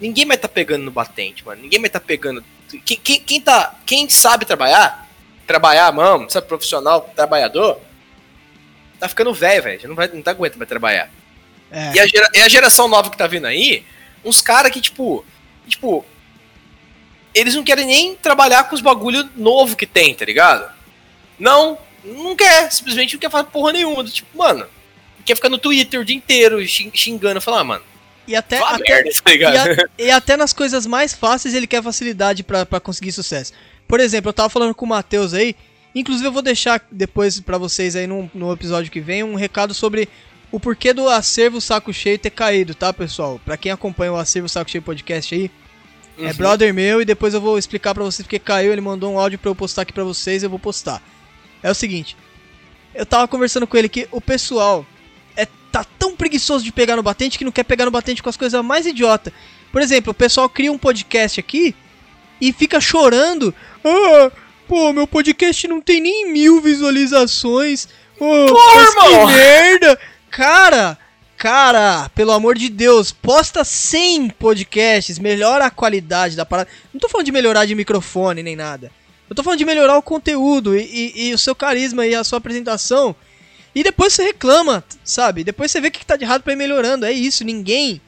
Ninguém vai tá pegando no batente, mano. Ninguém vai tá pegando. Quem, quem, quem tá. Quem sabe trabalhar, trabalhar, mano, sabe, profissional, trabalhador, tá ficando velho, velho. Não, vai, não tá aguenta mais trabalhar. É. E a, gera- e a geração nova que tá vindo aí, uns caras que, tipo, tipo, eles não querem nem trabalhar com os bagulho novo que tem, tá ligado? Não, não quer, simplesmente não quer fazer porra nenhuma. Tipo, mano, quer ficar no Twitter o dia inteiro xing- xingando, falar, ah, mano, E até, até, merda, tá e, a- e até nas coisas mais fáceis ele quer facilidade pra conseguir sucesso. Por exemplo, eu tava falando com o Matheus aí, inclusive eu vou deixar depois pra vocês aí no, no episódio que vem um recado sobre o porquê do acervo saco cheio ter caído, tá, pessoal? Pra quem acompanha o acervo saco cheio podcast aí, é Uhum. brother meu e depois eu vou explicar pra vocês porque caiu, ele mandou um áudio pra eu postar aqui pra vocês, eu vou postar. É o seguinte, eu tava conversando com ele que o pessoal é tá tão preguiçoso de pegar no batente que não quer pegar no batente com as coisas mais idiota. Por exemplo, o pessoal cria um podcast aqui e fica chorando. Ah, pô, meu podcast não tem nem mil visualizações. Oh, mas que merda! Cara, cara, pelo amor de Deus, posta 100 podcasts, melhora a qualidade da parada. Não tô falando de melhorar de microfone nem nada. Eu tô falando de melhorar o conteúdo e, e- e o seu carisma e a sua apresentação. E depois você reclama, sabe? Depois você vê o que tá de errado pra ir melhorando. É isso, ninguém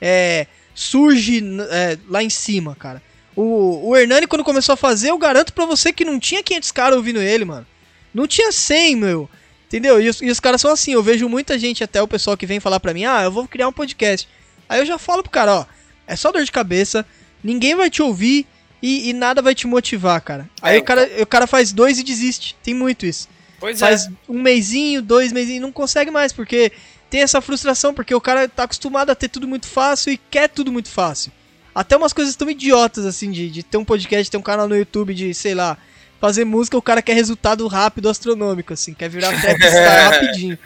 é, surge é, lá em cima, cara. O, o Hernani, quando começou a fazer, eu garanto pra você que não tinha 500 caras ouvindo ele, mano. Não tinha 100, meu. Entendeu? E os, e os caras são assim. Eu vejo muita gente, até o pessoal que vem falar pra mim, ah, eu vou criar um podcast. Aí eu já falo pro cara, ó, é só dor de cabeça, ninguém vai te ouvir e, e nada vai te motivar, cara. Aí É, o, cara, o cara faz dois e desiste. Tem muito isso Pois é. faz um mêsinho, dois mesinhos e não consegue mais, porque tem essa frustração, porque o cara tá acostumado a ter tudo muito fácil e quer tudo muito fácil. Até umas coisas tão idiotas, assim, de, de ter um podcast, ter um canal no YouTube de, sei lá, fazer música, o cara quer resultado rápido, astronômico, assim, quer virar trapstar rapidinho.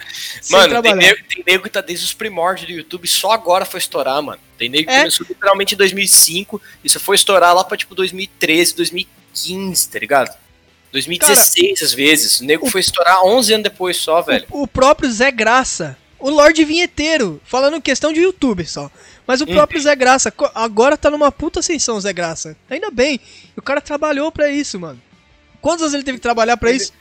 Mano, tem nego, tem nego que tá desde os primórdios do YouTube, só agora foi estourar, mano. Tem nego que É. começou literalmente em 2005 e só foi estourar lá pra tipo 2013, 2015, tá ligado? 2016 às vezes. O nego foi estourar 11 anos depois só, velho. O, o próprio Zé Graça, o Lorde Vinheteiro, falando questão de YouTube só. Mas o próprio Zé Graça, agora tá numa puta ascensão, Zé Graça. Ainda bem, o cara trabalhou pra isso, mano. Quantos anos ele teve que trabalhar pra Ele- isso?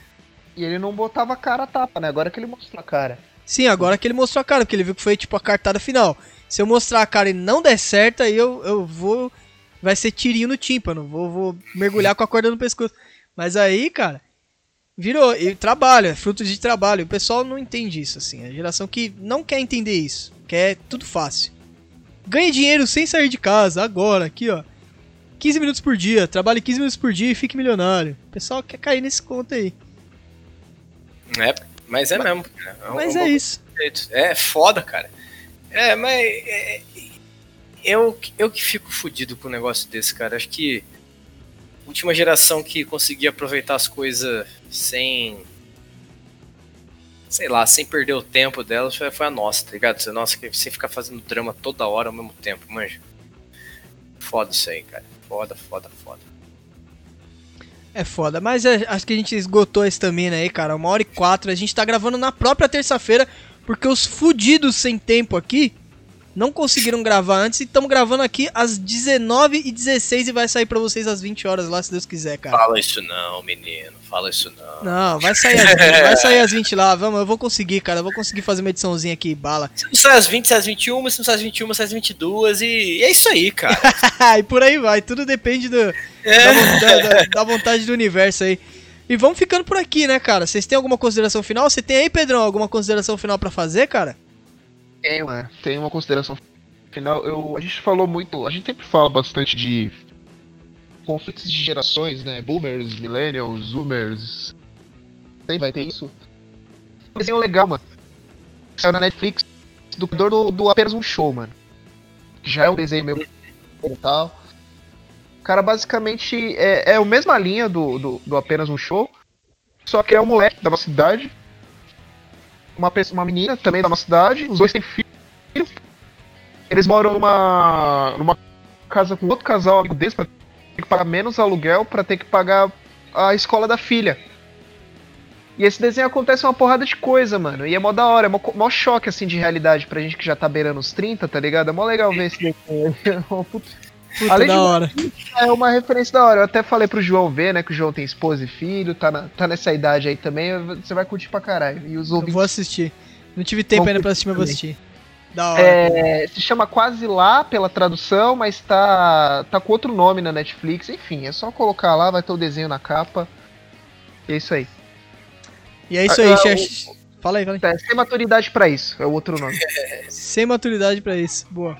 E ele não botava a cara a tapa, né? Agora que ele mostrou a cara. Sim, agora que ele mostrou a cara, porque ele viu que foi tipo a cartada final. Se eu mostrar a cara e não der certo, aí eu, eu vou. Vai ser tirinho no tímpano. Vou, vou mergulhar com a corda no pescoço. Mas aí, cara, virou. E trabalho, é fruto de trabalho. O pessoal não entende isso, assim. A geração que não quer entender isso. Quer tudo fácil. Ganhe dinheiro sem sair de casa, agora, aqui, ó. 15 minutos por dia, trabalhe 15 minutos por dia e fique milionário. O pessoal quer cair nesse conto aí. É, mas é mesmo. cara. um- Mas um é isso. jeito. É foda, cara. É, mas. é, eu, eu que fico fudido com um negócio desse, cara. Acho que. A última geração que conseguia aproveitar as coisas sem. Sei lá, sem perder o tempo delas foi, a nossa, tá ligado? Você- Nossa, que sem ficar fazendo drama toda hora ao mesmo tempo, manja. Foda isso aí, cara. Foda, foda, foda. É foda, mas é- acho que a gente esgotou a estamina aí, cara. Uma hora e quatro. A gente tá gravando na própria terça-feira, porque os fudidos sem tempo aqui não conseguiram gravar antes e estamos gravando aqui às 19h16 e vai sair pra vocês às 20 horas lá, se Deus quiser, cara. Fala isso não, menino. Fala isso não. Não, vai sair às 20, vai sair às 20 lá, vamos, eu vou conseguir, cara. Eu vou conseguir fazer uma ediçãozinha aqui, bala. Se não sai às 20, sai às 21, se não sai às 21, sai às 22 e, e é isso aí, cara. e por aí vai, tudo depende do, É. da, da- da- da vontade do universo aí. E vamos ficando por aqui, né, cara? Vocês têm alguma consideração final? Você tem aí, Pedrão, alguma consideração final pra fazer, cara? Tem uma, tem uma consideração final. Eu, a gente falou muito, a gente sempre fala bastante de conflitos de gerações, né? Boomers, millennials, zoomers. Sempre vai ter isso. desenho legal, mano. Saiu na Netflix do do, do apenas um show, mano. Já é um desenho meio e tal. Cara, basicamente é, é a mesma linha do, do, do apenas um show. Só que é um moleque da nossa cidade. Uma, pessoa, uma menina também da nossa cidade. Os dois têm filho. Eles moram numa, numa casa com outro casal amigo deles pra ter que pagar menos aluguel pra ter que pagar a escola da filha. E esse desenho acontece uma porrada de coisa, mano. E é mó da hora, é mó, mó choque assim de realidade pra gente que já tá beirando os 30, tá ligado? É mó legal ver esse desenho. É Puta Além da de- hora. É uma referência da hora. Eu até falei pro João ver, né? Que o João tem esposa e filho, tá, na- tá nessa idade aí também. Você vai curtir pra caralho. E os Eu ouvintes. vou assistir. Não tive tempo Vamos ainda pra assistir, mas vou assistir. Da hora. É, se chama Quase Lá pela tradução, mas tá, tá com outro nome na Netflix. Enfim, é só colocar lá, vai ter o desenho na capa. E é isso aí. E é isso aí, ah, Xerxes. Fala aí, fala aí. É, sem maturidade pra isso, é o outro nome. Sem maturidade pra isso. Boa.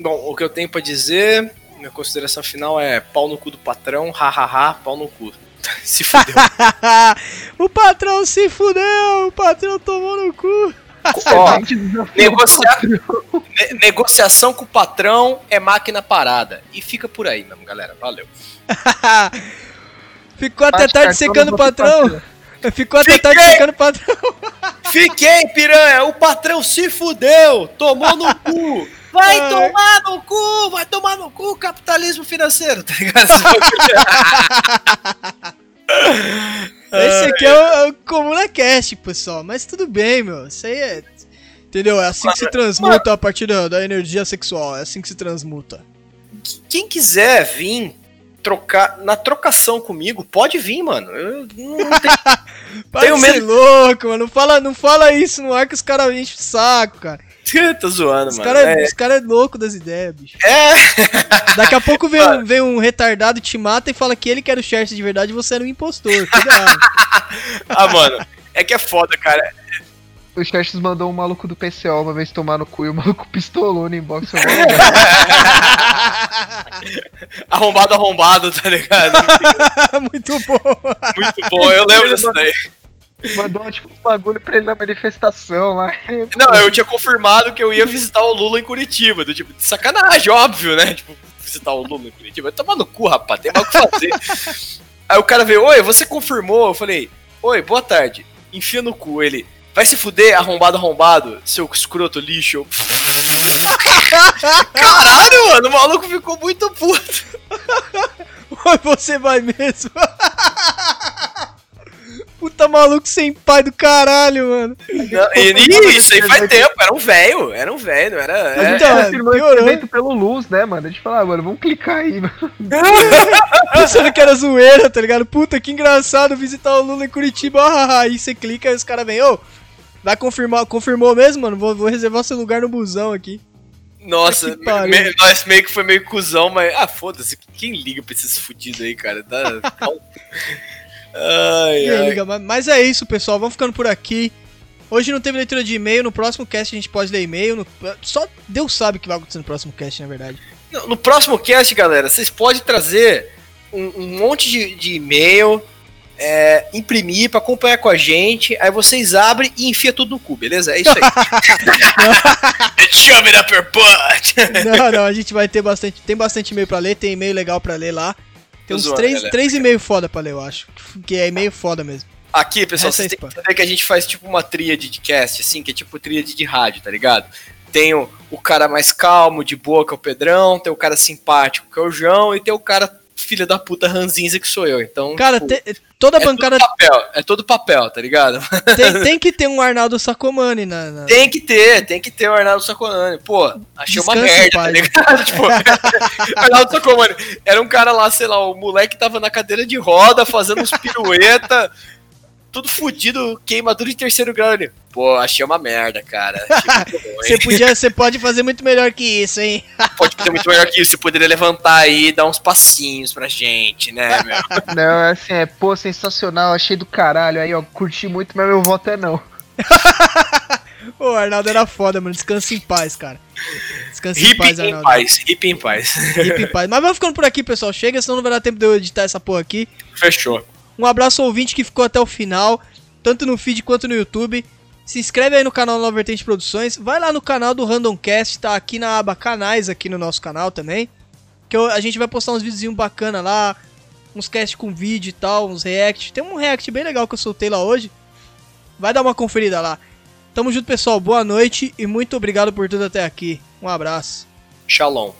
Bom, o que eu tenho pra dizer, minha consideração final é pau no cu do patrão, hahaha, pau no cu. Se fudeu. o patrão se fudeu! O patrão tomou no cu! Ó, negociar, ne- negociação com o patrão é máquina parada. E fica por aí mesmo, galera. Valeu. Ficou até Acho tarde secando o patrão! Ficou até tarde secando o patrão! Fiquei, piranha! O patrão se fudeu! Tomou no cu! Vai Ai. tomar no cu! Vai tomar no cu, capitalismo financeiro, tá ligado? Esse aqui é o, é o Comuna Cast, pessoal. Mas tudo bem, meu. Isso aí é. Entendeu? É assim que se transmuta a partir da, da energia sexual. É assim que se transmuta. Quem quiser vir trocar na trocação comigo, pode vir, mano. Eu não tenho Tenho medo- louco, mano. Não fala, não fala isso no ar que os caras enchem o saco, cara. Tô zoando, Os mano. caras É, os cara é louco das ideias, bicho. é. Daqui a pouco vem um, vem um retardado te mata e fala que ele que era o Xerxes de verdade e você era um impostor. Cuidado. Ah, mano. É que é foda, cara. O Xerxes mandou um maluco do PCO uma vez tomar no cu e o maluco pistolou no inbox. Arrombado, arrombado, tá ligado? Muito bom. Muito bom, eu lembro disso daí. Mandou tipo um bagulho pra ele na manifestação lá. Não, eu tinha confirmado que eu ia visitar o Lula em Curitiba. Do tipo, de sacanagem, óbvio, né? Tipo, visitar o Lula em Curitiba. Vai tomar no cu, rapaz, tem mais o que fazer. Aí o cara veio, oi, você confirmou? Eu falei, oi, boa tarde. Enfia no cu. Ele, vai se fuder, arrombado, arrombado, seu escroto lixo. Caralho, mano, o maluco ficou muito puto. Você vai mesmo. Puta maluco sem pai do caralho, mano. Não, e, isso aí faz tempo, era um velho, era um velho, não era. é- Então, confirmou esse piorou. pelo Luz, né, mano? A gente falou, ah, mano, vamos clicar aí, mano. Pensando que era zoeira, tá ligado? Puta, que engraçado visitar o Lula em Curitiba. Ah, aí você clica e os caras vêm, ô, vai confirmar, confirmou mesmo, mano? Vou, vou reservar seu lugar no busão aqui. Nossa, me- nós meio que foi meio cuzão, mas. Ah, foda-se, quem liga pra esses fudidos aí, cara? Tá. Ai, ai. mas- é isso, pessoal. Vamos ficando por aqui. Hoje não teve leitura de e-mail. No próximo cast a gente pode ler e-mail. no- Só Deus sabe o que vai acontecer no próximo cast, na verdade. No, no próximo cast, galera, vocês podem trazer um, um monte de, de e-mail, é, imprimir pra acompanhar com a gente. Aí vocês abrem e enfia tudo no cu, beleza? É isso aí. Chame da perput! Não, não, a gente vai ter bastante. Tem bastante e-mail pra ler, tem e-mail legal pra ler lá. Tem uns zoando, três, galera. três e-mails foda pra ler, eu acho. Que é e-mail foda mesmo. Aqui, pessoal, Essa é vocês têm spam. que entender que a gente faz tipo uma tríade de cast, assim, que é tipo tríade de rádio, tá ligado? Tem o, o cara mais calmo, de boa, que é o Pedrão, tem o cara simpático, que é o João, e tem o cara filha da puta ranzinza, que sou eu. Então, Cara, tipo, te- toda é bancada todo papel, é todo papel, tá ligado? tem, tem que ter um Arnaldo Sacomani na. na- tem que ter, tem que ter o Arnaldo Sacolani. Pô, achei uma Descanse em merda, tá paz. ligado? tipo, Arnaldo Sacolani era um cara lá, sei lá, o moleque tava na cadeira de roda, fazendo uns pirueta, tudo fudido, queimadura de terceiro grau ali. Pô, achei uma merda, cara. Achei muito ruim. Você podia, você pode fazer muito melhor que isso, hein? Pode ser muito melhor que isso. Você poderia levantar aí e dar uns passinhos pra gente, né, meu? Não, é assim, é, pô, sensacional, achei do caralho. Aí, ó, curti muito, mas meu voto é não. Ô, o Arnaldo era foda, mano. Descansa em paz, cara. Descansa em paz, em Arnaldo. paz, hip em paz. Hip em paz. Mas vamos ficando por aqui, pessoal. Chega, senão não vai dar tempo de eu editar essa porra aqui. Fechou. Um abraço ao ouvinte que ficou até o final. tanto no feed quanto no YouTube. Se inscreve aí no canal Nova Vertente Produções. Vai lá no canal do Randomcast, tá aqui na aba canais aqui no nosso canal também. Que eu- a gente vai postar uns videozinhos bacana lá, uns cast com vídeo e tal, uns react. Tem um react bem legal que eu soltei lá hoje. Vai dar uma conferida lá. Tamo junto, pessoal. Boa noite e muito obrigado por tudo até aqui. Um abraço. Shalom.